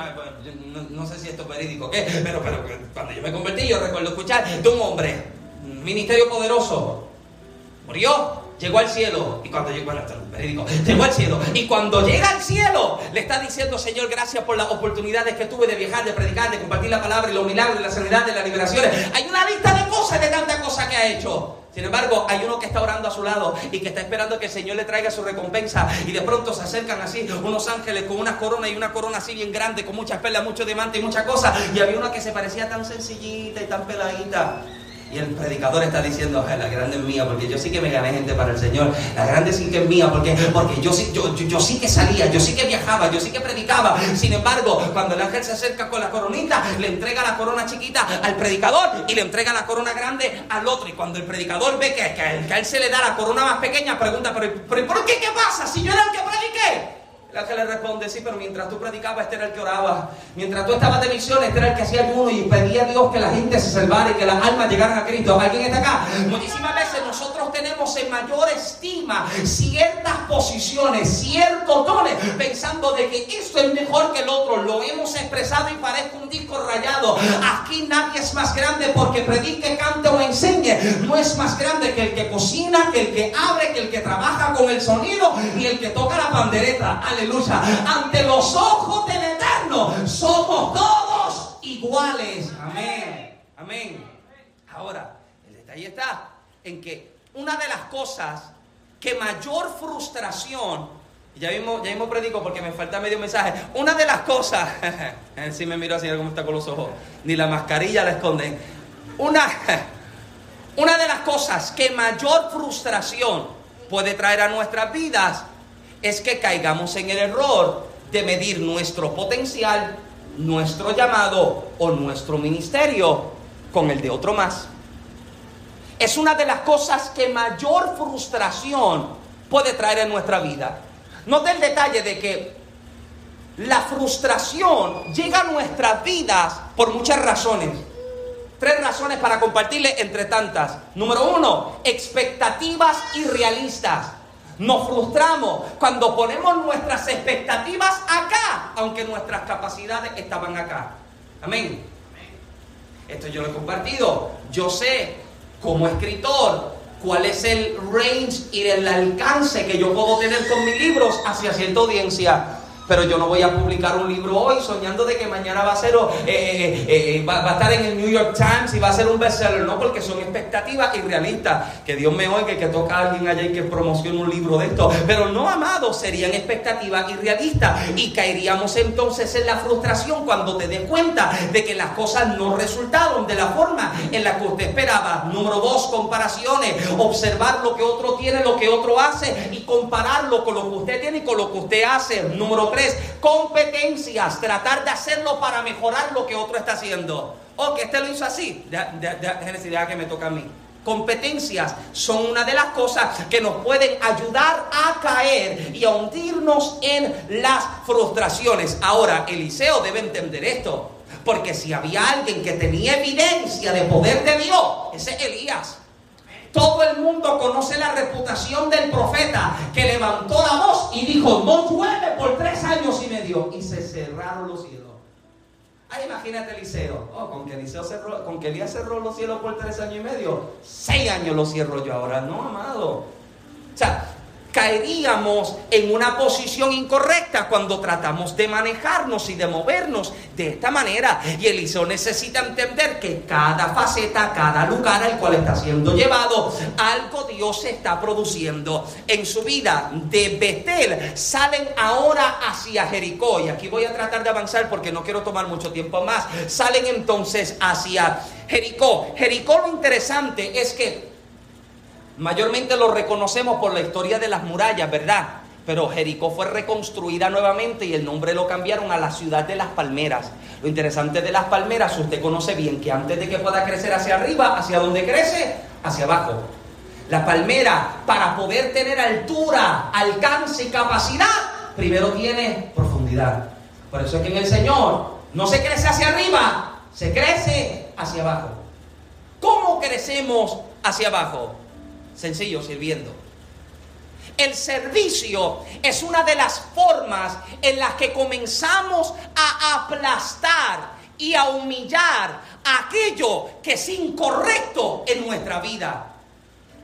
no, sé si esto es verídico, ¿qué? Pero, pero cuando yo me convertí, yo recuerdo escuchar de un hombre, un ministerio poderoso, murió, llegó al cielo y cuando llegó, bueno, verídico, llegó al cielo y cuando llega al cielo le está diciendo Señor gracias por las oportunidades que tuve de viajar, de predicar, de compartir la palabra y los milagros, de la sanidad, de las liberaciones. Hay una lista de cosas, de tantas cosas que ha hecho. Sin embargo, hay uno que está orando a su lado y que está esperando que el Señor le traiga su recompensa. Y de pronto se acercan así unos ángeles con una corona y una corona así bien grande, con muchas perlas, mucho diamante y muchas cosas. Y había una que se parecía tan sencillita y tan peladita. Y el predicador está diciendo, la grande es mía, porque yo sí que me gané gente para el Señor. La grande sí que es mía, porque, porque yo, sí, yo, yo, sí que salía, yo sí que viajaba, yo sí que predicaba. Sin embargo, cuando el ángel se acerca con la coronita, le entrega la corona chiquita al predicador y le entrega la corona grande al otro. Y cuando el predicador ve que, que, a él se le da la corona más pequeña, pregunta, ¿pero, pero por qué? ¿Qué pasa? Si yo era el que prediqué. El ángel le responde, sí, pero mientras tú predicabas, este era el que oraba. Mientras tú estabas de misión, este era el que hacía ayuno y pedía a Dios que la gente se salvara y que las almas llegaran a Cristo. ¿Alguien está acá? Muchísimas veces nosotros tenemos en mayor estima ciertas posiciones, ciertos dones, pensando de que esto es mejor que el otro. Lo hemos expresado y parezca un disco rayado. Aquí nadie es más grande porque predique, cante o enseñe. No es más grande que el que cocina, que el que abre, que el que trabaja con el sonido y el que toca la pandereta. Aleluya ante los ojos del Eterno somos todos iguales. Amén, amén. Ahora, el detalle está en que una de las cosas que mayor frustración, ya mismo, ya mismo predico porque me falta medio mensaje, una de las cosas, si me miro así, cómo está con los ojos, ni la mascarilla la esconde, una, una de las cosas que mayor frustración puede traer a nuestras vidas es que caigamos en el error de medir nuestro potencial, nuestro llamado o nuestro ministerio con el de otro más. Es una de las cosas que mayor frustración puede traer en nuestra vida. Note el detalle de que la frustración llega a nuestras vidas por muchas razones. Tres razones para compartirle entre tantas. Número uno, expectativas irrealistas. Nos frustramos cuando ponemos nuestras expectativas acá, aunque nuestras capacidades estaban acá. Amén. Esto yo lo he compartido. Yo sé como escritor cuál es el range y el alcance que yo puedo tener con mis libros hacia cierta audiencia. Pero yo no voy a publicar un libro hoy soñando de que mañana va a ser eh, eh, eh, va, a estar en el New York Times y va a ser un bestseller, no porque son expectativas irrealistas. Que Dios me oiga que toca a alguien allá y que promocione un libro de esto. Pero no, amados, serían expectativas irrealistas y caeríamos entonces en la frustración cuando te des cuenta de que las cosas no resultaron de la forma en la que usted esperaba. Número dos, comparaciones. Observar lo que otro tiene, lo que otro hace y compararlo con lo que usted tiene y con lo que usted hace. Número tres, competencias, tratar de hacerlo para mejorar lo que otro está haciendo. Oh, que este lo hizo así, Génesis, deja que me toca a mí. Competencias son una de las cosas que nos pueden ayudar a caer y a hundirnos en las frustraciones. Ahora, Eliseo debe entender esto, porque si había alguien que tenía evidencia de poder de Dios, ese es Elías. Todo el mundo conoce la reputación del profeta que levantó la voz y dijo, no llueve por tres años y medio. Y se cerraron los cielos. Ay, imagínate Eliseo. Oh, con que, Eliseo con que Elías cerró los cielos por tres años y medio. Seis años los cierro yo ahora. No, amado. O sea, caeríamos en una posición incorrecta cuando tratamos de manejarnos y de movernos de esta manera. Y Eliseo necesita entender que cada faceta, cada lugar al cual está siendo llevado, algo Dios está produciendo en su vida. De Betel salen ahora hacia Jericó. Y aquí voy a tratar de avanzar porque no quiero tomar mucho tiempo más. Salen entonces hacia Jericó. Jericó lo interesante es que Mayormente lo reconocemos por la historia de las murallas, ¿verdad? Pero Jericó fue reconstruida nuevamente y el nombre lo cambiaron a la ciudad de las palmeras. Lo interesante de las palmeras, usted conoce bien que antes de que pueda crecer hacia arriba, ¿hacia dónde crece? Hacia abajo. La palmera, para poder tener altura, alcance y capacidad, primero tiene profundidad. Por eso es que en el Señor no se crece hacia arriba, se crece hacia abajo. ¿Cómo crecemos hacia abajo? Sencillo, sirviendo. El servicio es una de las formas en las que comenzamos a aplastar y a humillar aquello que es incorrecto en nuestra vida.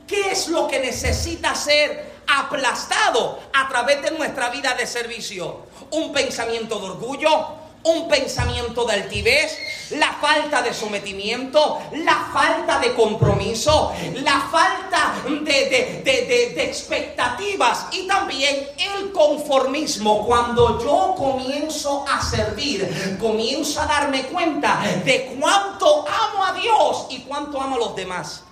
¿Qué es lo que necesita ser aplastado a través de nuestra vida de servicio? Un pensamiento de orgullo, un pensamiento de altivez, la falta de sometimiento, la falta de compromiso, la falta de, de, expectativas y también el conformismo. Cuando yo comienzo a servir, comienzo a darme cuenta de cuánto amo a Dios y cuánto amo a los demás.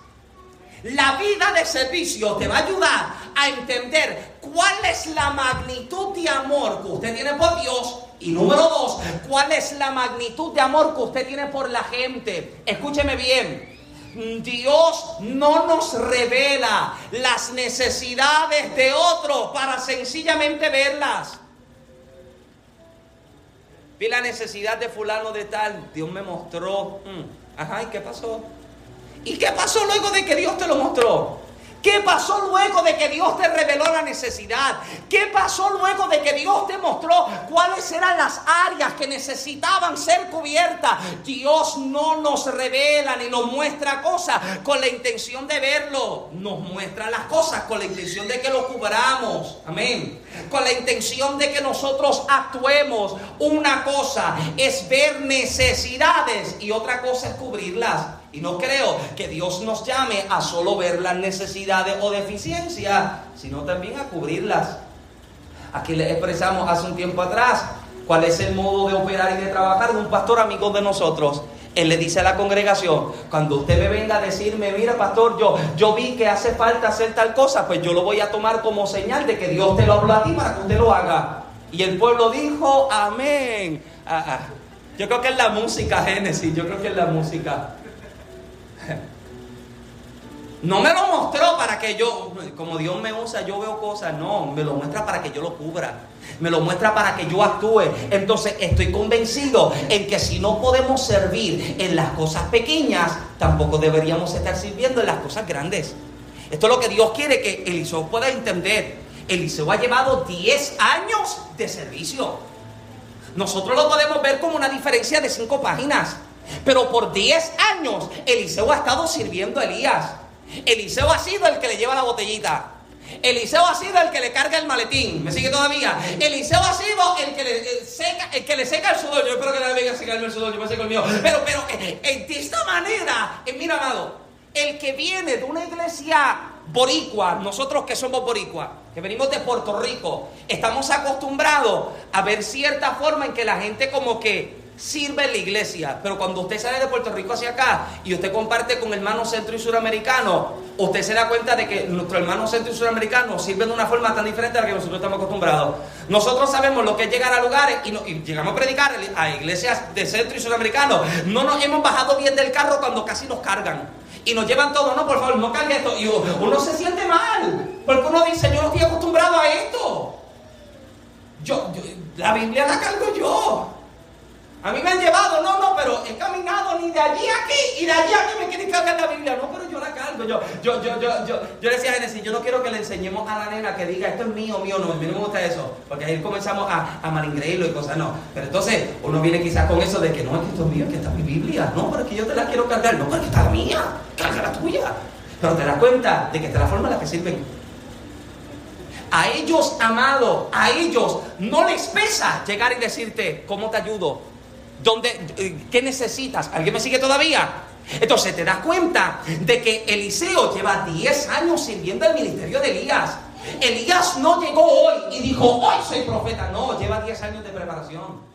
La vida de servicio te va a ayudar a entender cuál es la magnitud de amor que usted tiene por Dios y número dos, ¿cuál es la magnitud de amor que usted tiene por la gente? Escúcheme bien. Dios no nos revela las necesidades de otros para sencillamente verlas. Vi la necesidad de fulano de tal, Dios me mostró. Mm, ajá, ¿y qué pasó? ¿Y qué pasó luego de que Dios te lo mostró? ¿Qué pasó luego de que Dios te reveló la necesidad? ¿Qué pasó luego de que Dios te mostró cuáles eran las áreas que necesitaban ser cubiertas? Dios no nos revela ni nos muestra cosas con la intención de verlo. Nos muestra las cosas con la intención de que lo cubramos. Amén. Con la intención de que nosotros actuemos. Una cosa es ver necesidades y otra cosa es cubrirlas. Y no creo que Dios nos llame a solo ver las necesidades o deficiencias, sino también a cubrirlas. Aquí le expresamos hace un tiempo atrás cuál es el modo de operar y de trabajar de un pastor amigo de nosotros. Él le dice a la congregación, cuando usted me venga a decirme, mira pastor, yo, yo vi que hace falta hacer tal cosa, pues yo lo voy a tomar como señal de que Dios te lo habló a ti para que usted lo haga. Y el pueblo dijo, amén. Ah, ah. Yo creo que es la música, Génesis, yo creo que es la música. No me lo mostró para que yo, como Dios me usa, yo veo cosas. No, me lo muestra para que yo lo cubra. Me lo muestra para que yo actúe. Entonces estoy convencido en que si no podemos servir en las cosas pequeñas, tampoco deberíamos estar sirviendo en las cosas grandes. Esto es lo que Dios quiere que Eliseo pueda entender. Eliseo ha llevado 10 años de servicio. Nosotros lo podemos ver como una diferencia de 5 páginas. Pero por 10 años Eliseo ha estado sirviendo a Elías. Eliseo ha sido el que le lleva la botellita. Eliseo ha sido el que le carga el maletín. ¿Me sigue todavía? Eliseo ha sido el que le seca, el que le seca el sudor. Yo espero que nadie venga a secarme el sudor, yo el mío. Pero, pero, eh, eh, de esta manera, eh, mira, amado, el que viene de una iglesia boricua, nosotros que somos boricua, que venimos de Puerto Rico, estamos acostumbrados a ver cierta forma en que la gente como que sirve la iglesia, pero cuando usted sale de Puerto Rico hacia acá y usted comparte con hermanos centro y suramericano, usted se da cuenta de que nuestros hermanos centro y suramericanos sirven de una forma tan diferente a la que nosotros estamos acostumbrados. Nosotros sabemos lo que es llegar a lugares y, llegamos a predicar a iglesias de centro y suramericano. No nos hemos bajado bien del carro cuando casi nos cargan. Y nos llevan todo, no, por favor, no cargue esto. Y uno se siente mal. Porque uno dice, yo no estoy acostumbrado a esto. yo la Biblia la cargo yo. A mí me han llevado, no, no, pero he caminado ni de allí a aquí y de allí a aquí me quieren cargar la Biblia. No, pero yo la cargo. Yo, yo, yo, yo, yo, yo decía a Genesis, yo no quiero que le enseñemos a la nena que diga esto es mío, mío, no, a mí no me gusta eso. Porque ahí comenzamos a, a malingreírlo y cosas, no. Pero entonces uno viene quizás con eso de que no, es esto es mío, es que está mi Biblia. No, pero es que yo te la quiero cargar. No, pero es está la mía, carga la tuya. Pero te das cuenta de que esta es la forma en la que sirven. A ellos, amado, a ellos no les pesa llegar y decirte, ¿cómo te ayudo? ¿Dónde, eh, ¿Qué necesitas? ¿Alguien me sigue todavía? Entonces te das cuenta de que Eliseo lleva 10 años sirviendo el ministerio de Elías. Elías no llegó hoy y dijo, hoy soy profeta. No, lleva 10 años de preparación.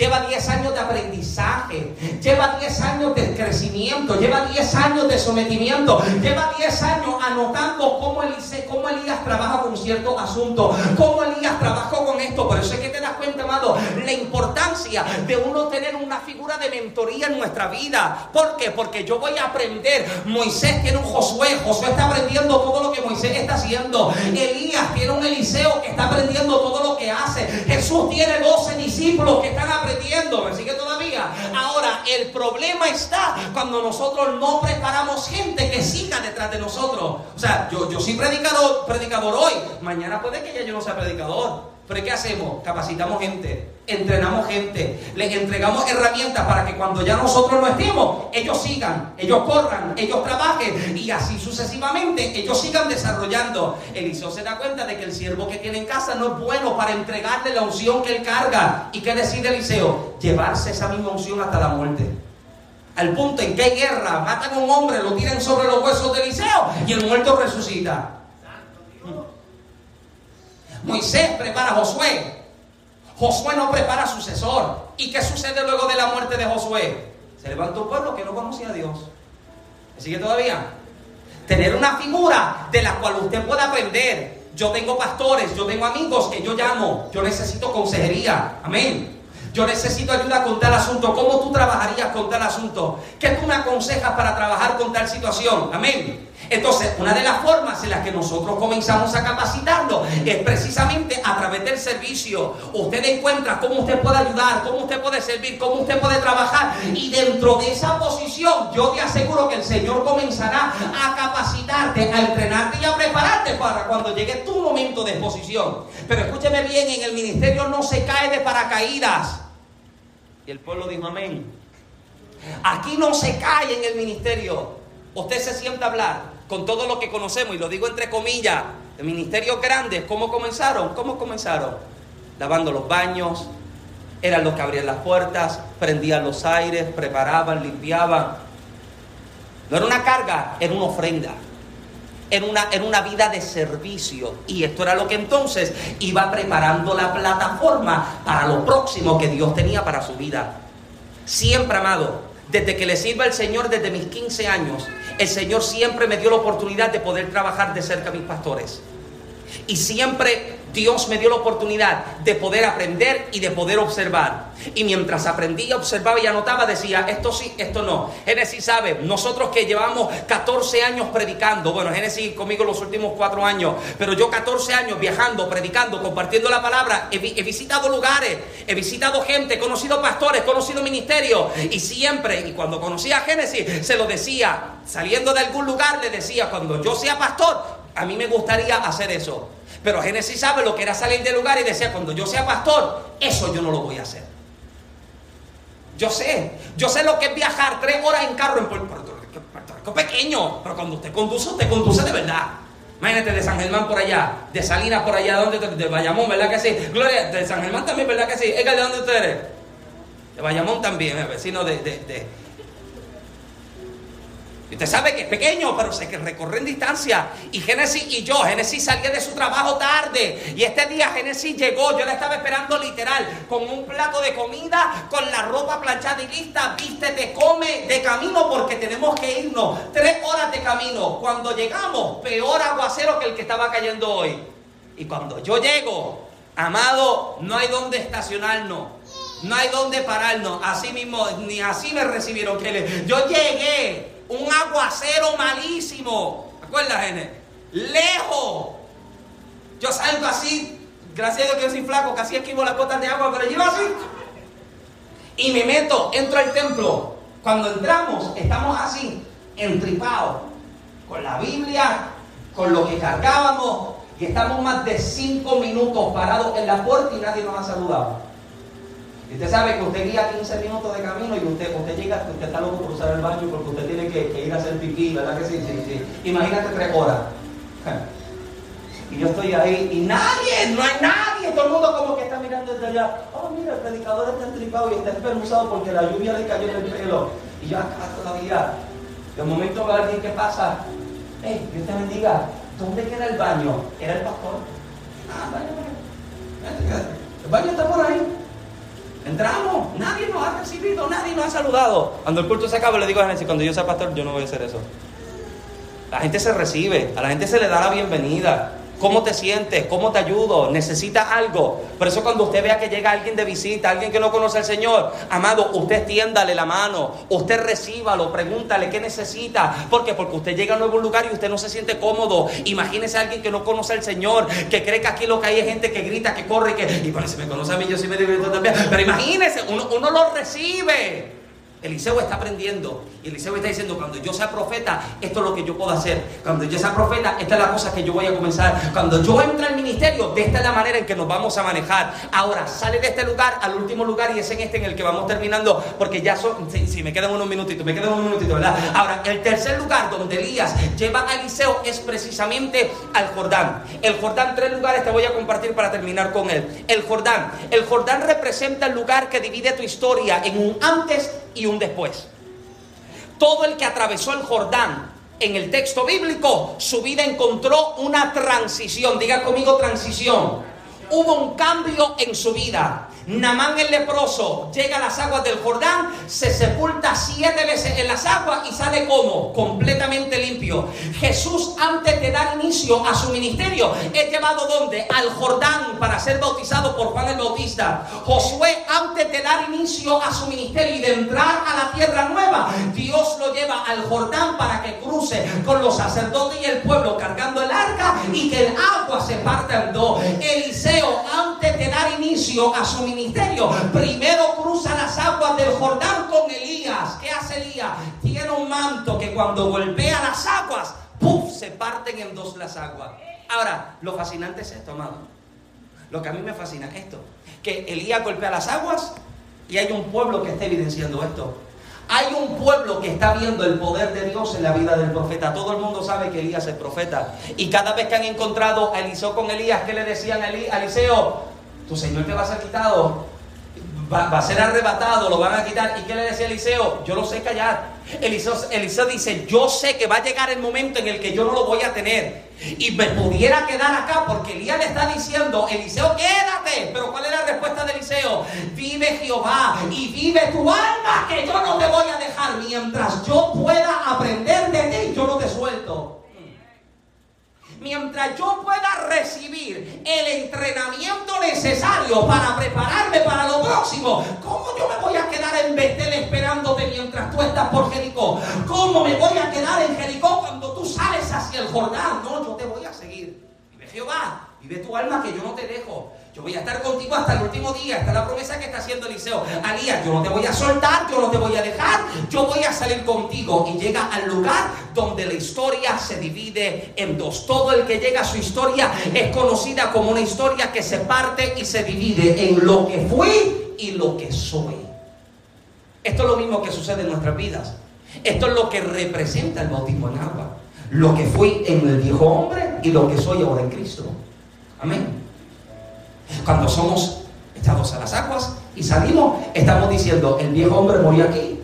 Lleva 10 años de aprendizaje, lleva 10 años de crecimiento, lleva 10 años de sometimiento, lleva 10 años anotando cómo, cómo Elías trabaja con cierto asunto, cómo Elías trabajó con esto. Por eso es que te das cuenta, amado, la importancia de uno tener una figura de mentoría en nuestra vida. ¿Por qué? Porque yo voy a aprender. Moisés tiene un Josué, Josué está aprendiendo todo lo que Moisés está haciendo. Elías tiene un Eliseo que está aprendiendo todo lo que hace. Jesús tiene 12 discípulos que están aprendiendo ¿me sigue todavía? Ahora, el problema está cuando nosotros no preparamos gente que siga detrás de nosotros. O sea, yo, yo soy predicador, predicador hoy, mañana puede que ya yo no sea predicador. Pero ¿qué hacemos? Capacitamos gente, entrenamos gente, les entregamos herramientas para que cuando ya nosotros no estemos, ellos sigan, ellos corran, ellos trabajen y así sucesivamente ellos sigan desarrollando. Eliseo se da cuenta de que el siervo que tiene en casa no es bueno para entregarle la unción que él carga. ¿Y qué decide Eliseo? Llevarse esa misma unción hasta la muerte. Al punto en que hay guerra, matan a un hombre, lo tiran sobre los huesos de Eliseo y el muerto resucita. Moisés prepara a Josué. Josué no prepara sucesor. ¿Y qué sucede luego de la muerte de Josué? Se levanta un pueblo que no conocía a Dios. ¿Me sigue todavía? Tener una figura de la cual usted pueda aprender. Yo tengo pastores, yo tengo amigos que yo llamo. Yo necesito consejería. Amén. Yo necesito ayuda con tal asunto. ¿Cómo tú trabajarías con tal asunto? ¿Qué tú me aconsejas para trabajar con tal situación? Amén. Entonces, una de las formas en las que nosotros comenzamos a capacitarlo es precisamente a través del servicio. Usted encuentra cómo usted puede ayudar, cómo usted puede servir, cómo usted puede trabajar. Y dentro de esa posición, yo te aseguro que el Señor comenzará a capacitarte, a entrenarte y a prepararte para cuando llegue tu momento de exposición. Pero escúcheme bien, en el ministerio no se cae de paracaídas. Y el pueblo dijo amén. Aquí no se cae en el ministerio. Usted se sienta a hablar con todo lo que conocemos, y lo digo entre comillas, de ministerios grandes, ¿cómo comenzaron? ¿Cómo comenzaron? Lavando los baños, eran los que abrían las puertas, prendían los aires, preparaban, limpiaban. No era una carga, era una ofrenda. Era una, era una vida de servicio. Y esto era lo que entonces iba preparando la plataforma para lo próximo que Dios tenía para su vida. Siempre, amado, desde que le sirva al Señor desde mis 15 años, el Señor siempre me dio la oportunidad de poder trabajar de cerca a mis pastores. Y siempre Dios me dio la oportunidad de poder aprender y de poder observar. Y mientras aprendía, observaba y anotaba, decía, esto sí, esto no. Génesis sabe, nosotros que llevamos 14 años predicando, bueno, Génesis conmigo los últimos 4 años, pero yo 14 años viajando, predicando, compartiendo la palabra, he, he visitado lugares, he visitado gente, he conocido pastores, he conocido ministerios. Y siempre, y cuando conocía a Génesis, se lo decía, saliendo de algún lugar, le decía, cuando yo sea pastor, a mí me gustaría hacer eso. Pero Génesis sabe lo que era salir del lugar y decía, cuando yo sea pastor, eso yo no lo voy a hacer. Yo sé, yo sé lo que es viajar tres horas en carro en Puerto Rico, Puerto Rico pequeño, pero cuando usted conduce, usted conduce de verdad. Imagínate de San Germán por allá, de Salinas por allá, ¿dónde? De Bayamón, ¿verdad que sí? Gloria, de San Germán también, ¿verdad que sí? Edgar, ¿de dónde usted eres? De Bayamón también, vecino de, de y usted sabe que es pequeño, pero sé que recorre en distancia. Y Génesis y yo, Génesis salía de su trabajo tarde. Y este día Génesis llegó, yo la estaba esperando literal, con un plato de comida, con la ropa planchada y lista. Viste, te come de camino porque tenemos que irnos. Tres horas de camino. Cuando llegamos, peor aguacero que el que estaba cayendo hoy. Y cuando yo llego, amado, no hay donde estacionarnos. No hay donde pararnos. Así mismo, ni así me recibieron. Yo llegué un aguacero malísimo. ¿Acuerdas, Gene? Lejos. Yo salgo así, gracias a Dios que yo soy flaco, casi esquivo las gotas de agua, pero yo así. Y me meto, entro al templo. Cuando entramos, estamos así, entripados, con la Biblia, con lo que cargábamos, y estamos más de cinco minutos parados en la puerta y nadie nos ha saludado. Y usted sabe que usted guía 15 minutos de camino y usted, usted llega, usted está loco por usar el baño porque usted tiene que, ir a hacer pipí, ¿verdad que sí? sí, sí. Imagínate tres horas. Y yo estoy ahí y nadie, no hay nadie, todo el mundo como que está mirando desde allá. Oh, mira, el predicador está entripado y está esperanzado porque la lluvia le cayó en el pelo. Y yo acá todavía, de momento va alguien que pasa, hey, Dios te bendiga, ¿dónde queda el baño? Era el pastor. Ah, vaya, vaya. El baño está por ahí. Entramos, nadie nos ha recibido, nadie nos ha saludado. Cuando el culto se acaba, le digo a Genesis, cuando yo sea pastor, yo no voy a hacer eso. La gente se recibe, a la gente se le da la bienvenida. ¿Cómo te sientes? ¿Cómo te ayudo? ¿Necesitas algo? Por eso cuando usted vea que llega alguien de visita, alguien que no conoce al Señor, amado, usted tiéndale la mano, usted recíbalo, pregúntale qué necesita. ¿Por qué? Porque usted llega a un nuevo lugar y usted no se siente cómodo. Imagínese a alguien que no conoce al Señor, que cree que aquí lo que hay es gente que grita, que corre, que... Y si me conoce a mí, yo sí me divierto también. Pero imagínese, uno, uno lo recibe. Eliseo está aprendiendo y Eliseo está diciendo, cuando yo sea profeta, esto es lo que yo puedo hacer. Cuando yo sea profeta, esta es la cosa que yo voy a comenzar. Cuando yo entre al ministerio, esta es la manera en que nos vamos a manejar. Ahora, sale de este lugar al último lugar y es en este en el que vamos terminando, porque ya son, si, me quedan unos minutitos, me quedan unos minutitos, ¿verdad? Ahora, el tercer lugar donde Elías lleva a Eliseo es precisamente al Jordán. El Jordán, tres lugares te voy a compartir para terminar con él. El Jordán. El Jordán representa el lugar que divide tu historia en un antes y un después. Todo el que atravesó el Jordán en el texto bíblico, su vida encontró una transición. Diga conmigo transición. Hubo un cambio en su vida. Namán el leproso llega a las aguas del Jordán, se sepulta siete veces en las aguas y sale como completamente limpio. Jesús antes de dar inicio a su ministerio es llevado donde? Al Jordán para ser bautizado por Juan el Bautista. Josué antes de dar inicio a su ministerio y de entrar a la tierra nueva, Dios lo lleva al Jordán para que cruce con los sacerdotes y el pueblo cargando el arca y que el agua se parta en dos. Eliseo antes de dar inicio a su ministerio ministerio. Primero cruza las aguas del Jordán con Elías. ¿Qué hace Elías? Tiene un manto que cuando golpea las aguas, ¡puf! se parten en dos las aguas. Ahora, lo fascinante es esto, amado. Lo que a mí me fascina es esto. Que Elías golpea las aguas y hay un pueblo que está evidenciando esto. Hay un pueblo que está viendo el poder de Dios en la vida del profeta. Todo el mundo sabe que Elías es profeta. Y cada vez que han encontrado a Eliseo con Elías, ¿qué le decían a Eliseo? Tu Señor te va a ser quitado, va, a ser arrebatado, lo van a quitar. ¿Y qué le decía Eliseo? Yo lo sé callar. Eliseo, Eliseo dice, yo sé que va a llegar el momento en el que yo no lo voy a tener. Y me pudiera quedar acá porque Elías le está diciendo, Eliseo, quédate. Pero ¿cuál es la respuesta de Eliseo? Vive Jehová y vive tu alma que yo no te voy a dejar. Mientras yo pueda aprender de ti, yo no te suelto mientras yo pueda recibir necesario para prepararme para lo próximo, ¿cómo yo me voy a quedar en Betel esperándote mientras tú estás por Jericó? ¿Cómo me voy a quedar en Jericó cuando tú sales hacia el Jordán? No, yo te voy a seguir. Vive Jehová, vive tu alma que yo no te dejo. Yo voy a estar contigo hasta el último día. Es la promesa que está haciendo Eliseo. Alías, yo no te voy a soltar, yo no te voy a dejar, yo voy a salir contigo. Y llega al lugar donde la historia se divide en dos. Todo el que llega a su historia es conocida como una historia que se parte y se divide en lo que fui y lo que soy. Esto es lo mismo que sucede en nuestras vidas. Esto es lo que representa el bautismo en agua. Lo que fui en el viejo hombre y lo que soy ahora en Cristo. Amén. Cuando somos echados a las aguas y salimos, estamos diciendo, el viejo hombre murió aquí,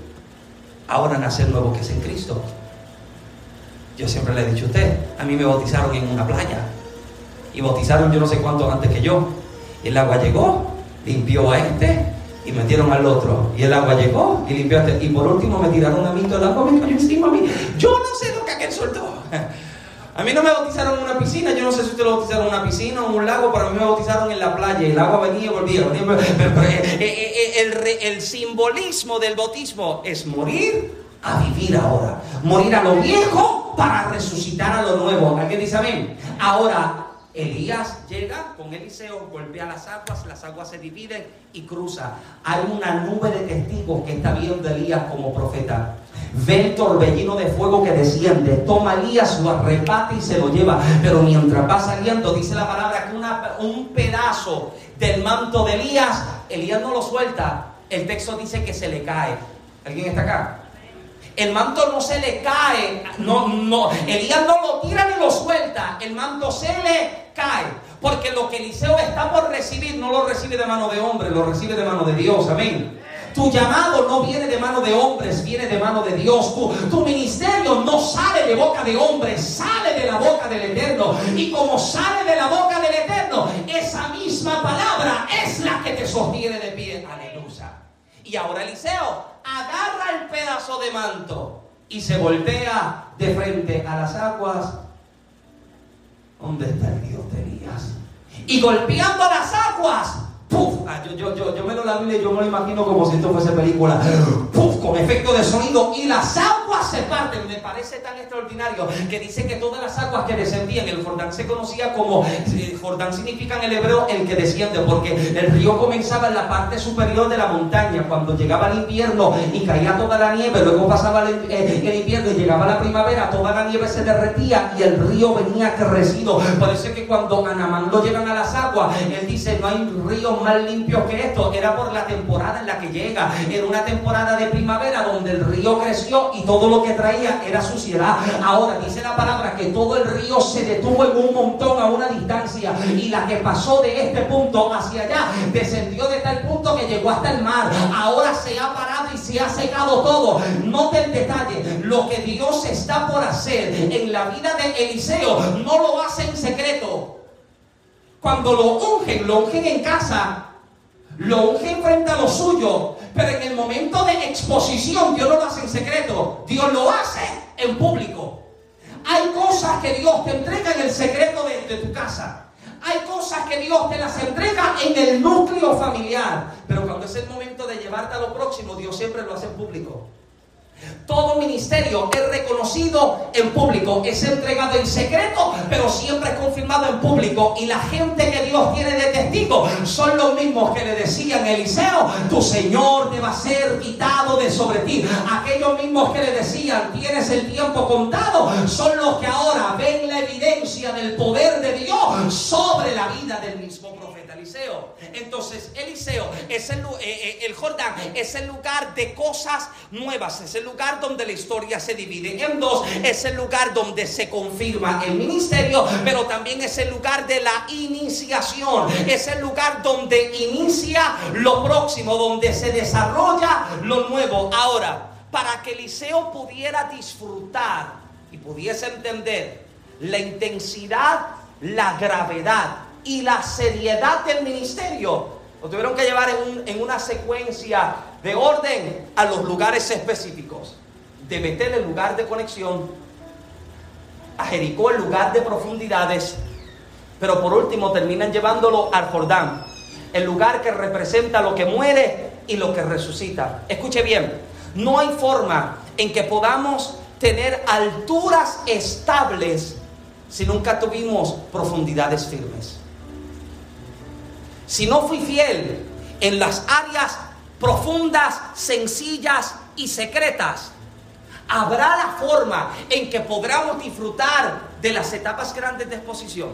ahora nace el nuevo que es en Cristo. Yo siempre le he dicho a usted, a mí me bautizaron en una playa y bautizaron yo no sé cuánto antes que yo. El agua llegó, limpió a este y metieron al otro. Y el agua llegó y limpió a este. Y por último me tiraron a mí, todo el agua me cayó encima a mí. Yo no sé lo que aquel soltó. A mí no me bautizaron en una piscina, yo no sé si usted lo bautizaron en una piscina o en un lago, pero a mí me bautizaron en la playa. El agua venía y volvía. Eh, eh, el, simbolismo del bautismo es morir a vivir ahora. Morir a lo viejo para resucitar a lo nuevo. ¿Alguien dice amén? Ahora, Elías llega con Eliseo, golpea las aguas, las aguas se dividen y cruza. Hay una nube de testigos que está viendo Elías como profeta. Ve el torbellino de fuego que desciende, toma Elías, lo arrebata y se lo lleva. Pero mientras va saliendo, dice la palabra que un pedazo del manto de Elías, Elías no lo suelta. El texto dice que se le cae. ¿Alguien está acá? El manto no se le cae, no, no, Elías no lo tira ni lo suelta, el manto se le cae. Porque lo que Eliseo está por recibir no lo recibe de mano de hombre, lo recibe de mano de Dios. Amén. Tu llamado no viene de mano de hombres, viene de mano de Dios. Tu, ministerio no sale de boca de hombres, sale de la boca del Eterno. Y como sale de la boca del Eterno, esa misma palabra es la que te sostiene de pie. Aleluya. Y ahora Eliseo agarra el pedazo de manto y se voltea de frente a las aguas. ¿Dónde está el Dios de Elías? Y golpeando las aguas, ¡puf! Ah, yo, yo, yo, yo me lo la yo me lo imagino como si esto fuese película. ¡Puf! Con efecto de sonido. Y las aguas se parten. Me parece tan extraordinario que dice que todas las aguas que descendían, el Jordán se conocía como, eh, Jordán significa en el hebreo el que desciende, porque el río comenzaba en la parte superior de la montaña. Cuando llegaba el invierno y caía toda la nieve, luego pasaba el, eh, invierno y llegaba la primavera, toda la nieve se derretía y el río venía crecido. Parece que cuando Anamando llegan a las aguas, él dice, no hay río más limpio que esto. Era por la temporada en la que llega. Era una temporada de primavera donde el río creció y todo lo que traía era suciedad. Ahora dice la palabra que todo el río se detuvo en un montón a una distancia y la que pasó de este punto hacia allá descendió de tal punto que llegó hasta el mar. Ahora se ha parado y se ha secado todo. Note el detalle. Lo que Dios está por hacer en la vida de Eliseo no lo hace en secreto. Cuando lo ungen, lo ungen en casa, lo ungen frente a lo suyo, pero en el momento de exposición Dios no lo hace en secreto, Dios lo hace en público. Hay cosas que Dios te entrega en el secreto de, de tu casa. Hay cosas que Dios te las entrega en el núcleo familiar. Pero cuando es el momento de llevarte a lo próximo, Dios siempre lo hace en público. Todo ministerio es reconocido en público, es entregado en secreto, pero siempre es confirmado en público. Y la gente que Dios tiene de testigo son los mismos que le decían a Eliseo, tu Señor te va a ser quitado de sobre ti. Aquellos mismos que le decían, tienes el tiempo contado, son los que ahora ven la evidencia del poder de Dios vida del mismo profeta Eliseo. Entonces, Eliseo es el, eh, eh, el Jordán, es el lugar de cosas nuevas, es el lugar donde la historia se divide en dos, es el lugar donde se confirma el ministerio, pero también es el lugar de la iniciación, es el lugar donde inicia lo próximo, donde se desarrolla lo nuevo. Ahora, para que Eliseo pudiera disfrutar y pudiese entender la intensidad, la gravedad y la seriedad del ministerio, lo tuvieron que llevar en, en una secuencia de orden a los lugares específicos. De Betel el lugar de conexión, a Jericó el lugar de profundidades, pero por último terminan llevándolo al Jordán, el lugar que representa lo que muere y lo que resucita. Escuche bien, no hay forma en que podamos tener alturas estables si nunca tuvimos profundidades firmes. Si no fui fiel en las áreas profundas, sencillas y secretas, habrá la forma en que podamos disfrutar de las etapas grandes de exposición.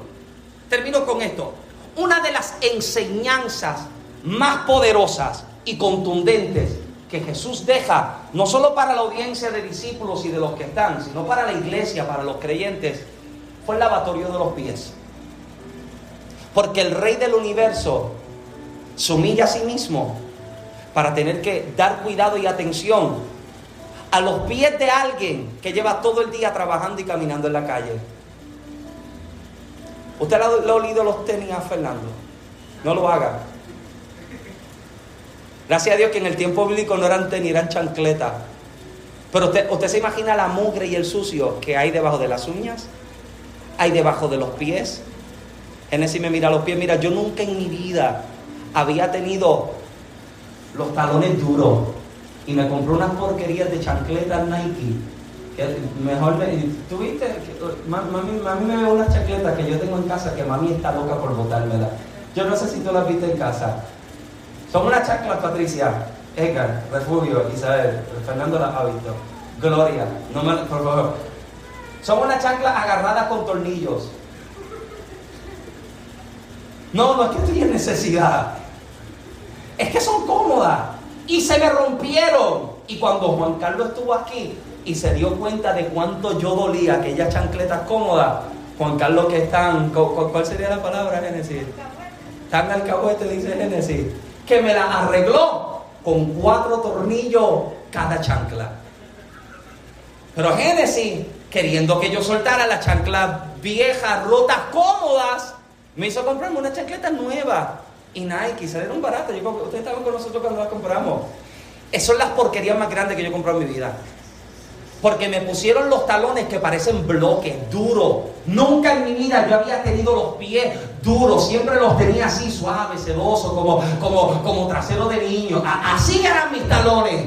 Termino con esto. Una de las enseñanzas más poderosas y contundentes que Jesús deja, no solo para la audiencia de discípulos y de los que están, sino para la iglesia, para los creyentes, fue el lavatorio de los pies. Porque el rey del universo se humilla a sí mismo para tener que dar cuidado y atención a los pies de alguien que lleva todo el día trabajando y caminando en la calle. ¿Usted le ha, olido los tenis a Fernando? No lo haga. Gracias a Dios que en el tiempo bíblico no eran tenis, eran chancletas. Pero usted, usted se imagina la mugre y el sucio que hay debajo de las uñas, hay debajo de los pies. Génesis me mira los pies, mira, yo nunca en mi vida había tenido los talones duros y me compró unas porquerías de chancletas Nike. Que mejor me. ¿Tú viste? Mami, mami me ve unas chancletas que yo tengo en casa que mami está loca por botármela. Yo no sé si tú las viste en casa. Son unas chanclas, Patricia, Edgar, Refugio, Isabel, Fernando las ha visto. Gloria, no me, por favor. Son unas chanclas agarradas con tornillos. No, no es que en necesidad. Es que son cómodas. Y se me rompieron. Y cuando Juan Carlos estuvo aquí y se dio cuenta de cuánto yo dolía aquellas chancletas cómodas, Juan Carlos que están, ¿cuál sería la palabra, Génesis? Están alcahuete, dice Génesis, que me la arregló con cuatro tornillos cada chancla. Pero Génesis, queriendo que yo soltara las chanclas viejas, rotas, cómodas, me hizo comprarme una chancleta nueva. Y Nike salieron baratas. Yo, ustedes estaban con nosotros cuando las compramos. Esas son las porquerías más grandes que yo he comprado en mi vida. Porque me pusieron los talones que parecen bloques, duros. Nunca en mi vida yo había tenido los pies duros. Siempre los tenía así, suaves, sedosos, como, como, como trasero de niño. así eran mis talones.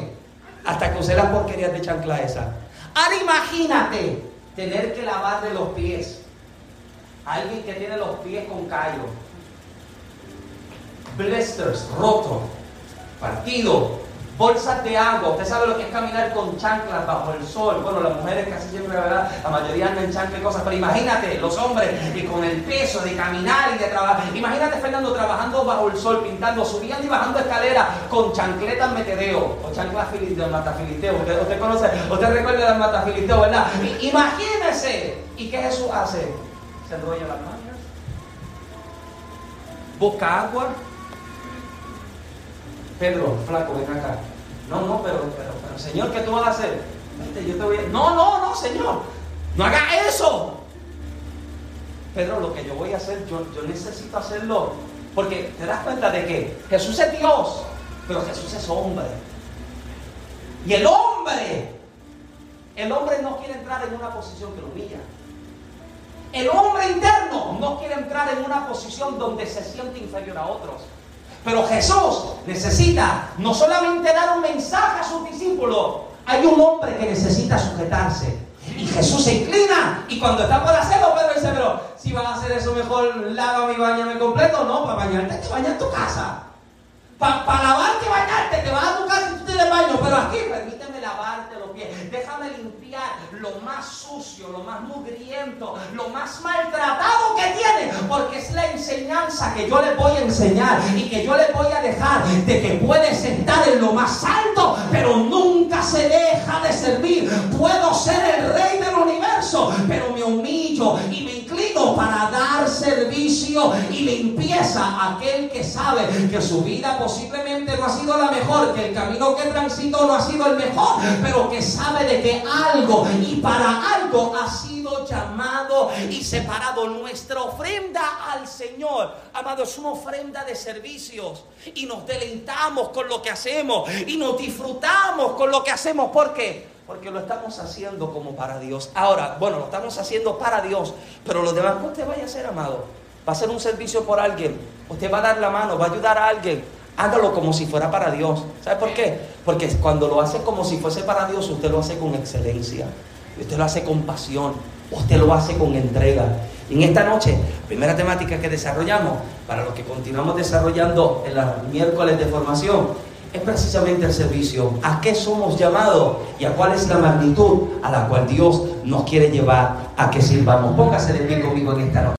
Hasta que usé las porquerías de chancla esa. Ahora imagínate tener que lavarle los pies. Alguien que tiene los pies con callo. Blisters, roto, partido, bolsas de agua. Usted sabe lo que es caminar con chanclas bajo el sol. Bueno, las mujeres casi siempre, ¿verdad? La mayoría andan en chanclas y cosas. Pero imagínate, los hombres, y con el peso de caminar y de trabajar. Imagínate, Fernando, trabajando bajo el sol, pintando, subiendo y bajando escaleras con chancletas metedeo o chanclas filisteo, matafilisteo. Usted, usted conoce, usted recuerda las matafilisteo, ¿verdad? imagínese. ¿Y qué Jesús hace? Se enrolla las manos. Busca agua, Pedro, flaco, ven acá. No, no, pero, pero, Señor, ¿qué tú vas a hacer? yo te voy a... No, no, no, Señor. No haga eso. Pedro, lo que yo voy a hacer, yo, yo necesito hacerlo. Porque te das cuenta de que Jesús es Dios, pero Jesús es hombre. Y el hombre, el hombre no quiere entrar en una posición que lo humilla. El hombre interno no quiere entrar en una posición donde se siente inferior a otros. Pero Jesús necesita no solamente dar un mensaje a sus discípulos, hay un hombre que necesita sujetarse. Y Jesús se inclina y cuando está por hacerlo, Pedro dice, pero si vas a hacer eso mejor, lava mi baño completo. No, para bañarte hay que bañar tu casa. Para pa lavarte, bañarte, te vas a tu casa y tú tienes baño. Pero aquí, permíteme lavarte los pies. Déjame limpiar lo más sucio, lo más mugriento, lo más maltratado que tiene. Porque es la enseñanza que yo le voy a enseñar y que yo le voy a dejar de que puedes estar en lo más alto, pero nunca se deja de servir. Puedo ser el rey del universo, pero me humillo y me para dar servicio y limpieza a aquel que sabe que su vida posiblemente no ha sido la mejor, que el camino que transito no ha sido el mejor, pero que sabe de que algo y para algo ha sido llamado y separado. Nuestra ofrenda al Señor, amado, es una ofrenda de servicios y nos deleitamos con lo que hacemos y nos disfrutamos con lo que hacemos. ¿Por qué? Porque lo estamos haciendo como para Dios. Ahora, bueno, lo estamos haciendo para Dios, pero lo demás que usted vaya a hacer, amado, va a hacer un servicio por alguien, usted va a dar la mano, va a ayudar a alguien, hágalo como si fuera para Dios. ¿Sabe por qué? Porque cuando lo hace como si fuese para Dios, usted lo hace con excelencia, usted lo hace con pasión, usted lo hace con entrega. Y en esta noche, primera temática que desarrollamos, para los que continuamos desarrollando en los miércoles de formación, es precisamente el servicio. ¿A qué somos llamados? ¿Y a cuál es la magnitud a la cual Dios nos quiere llevar a que sirvamos? Póngase de pie conmigo en esta noche.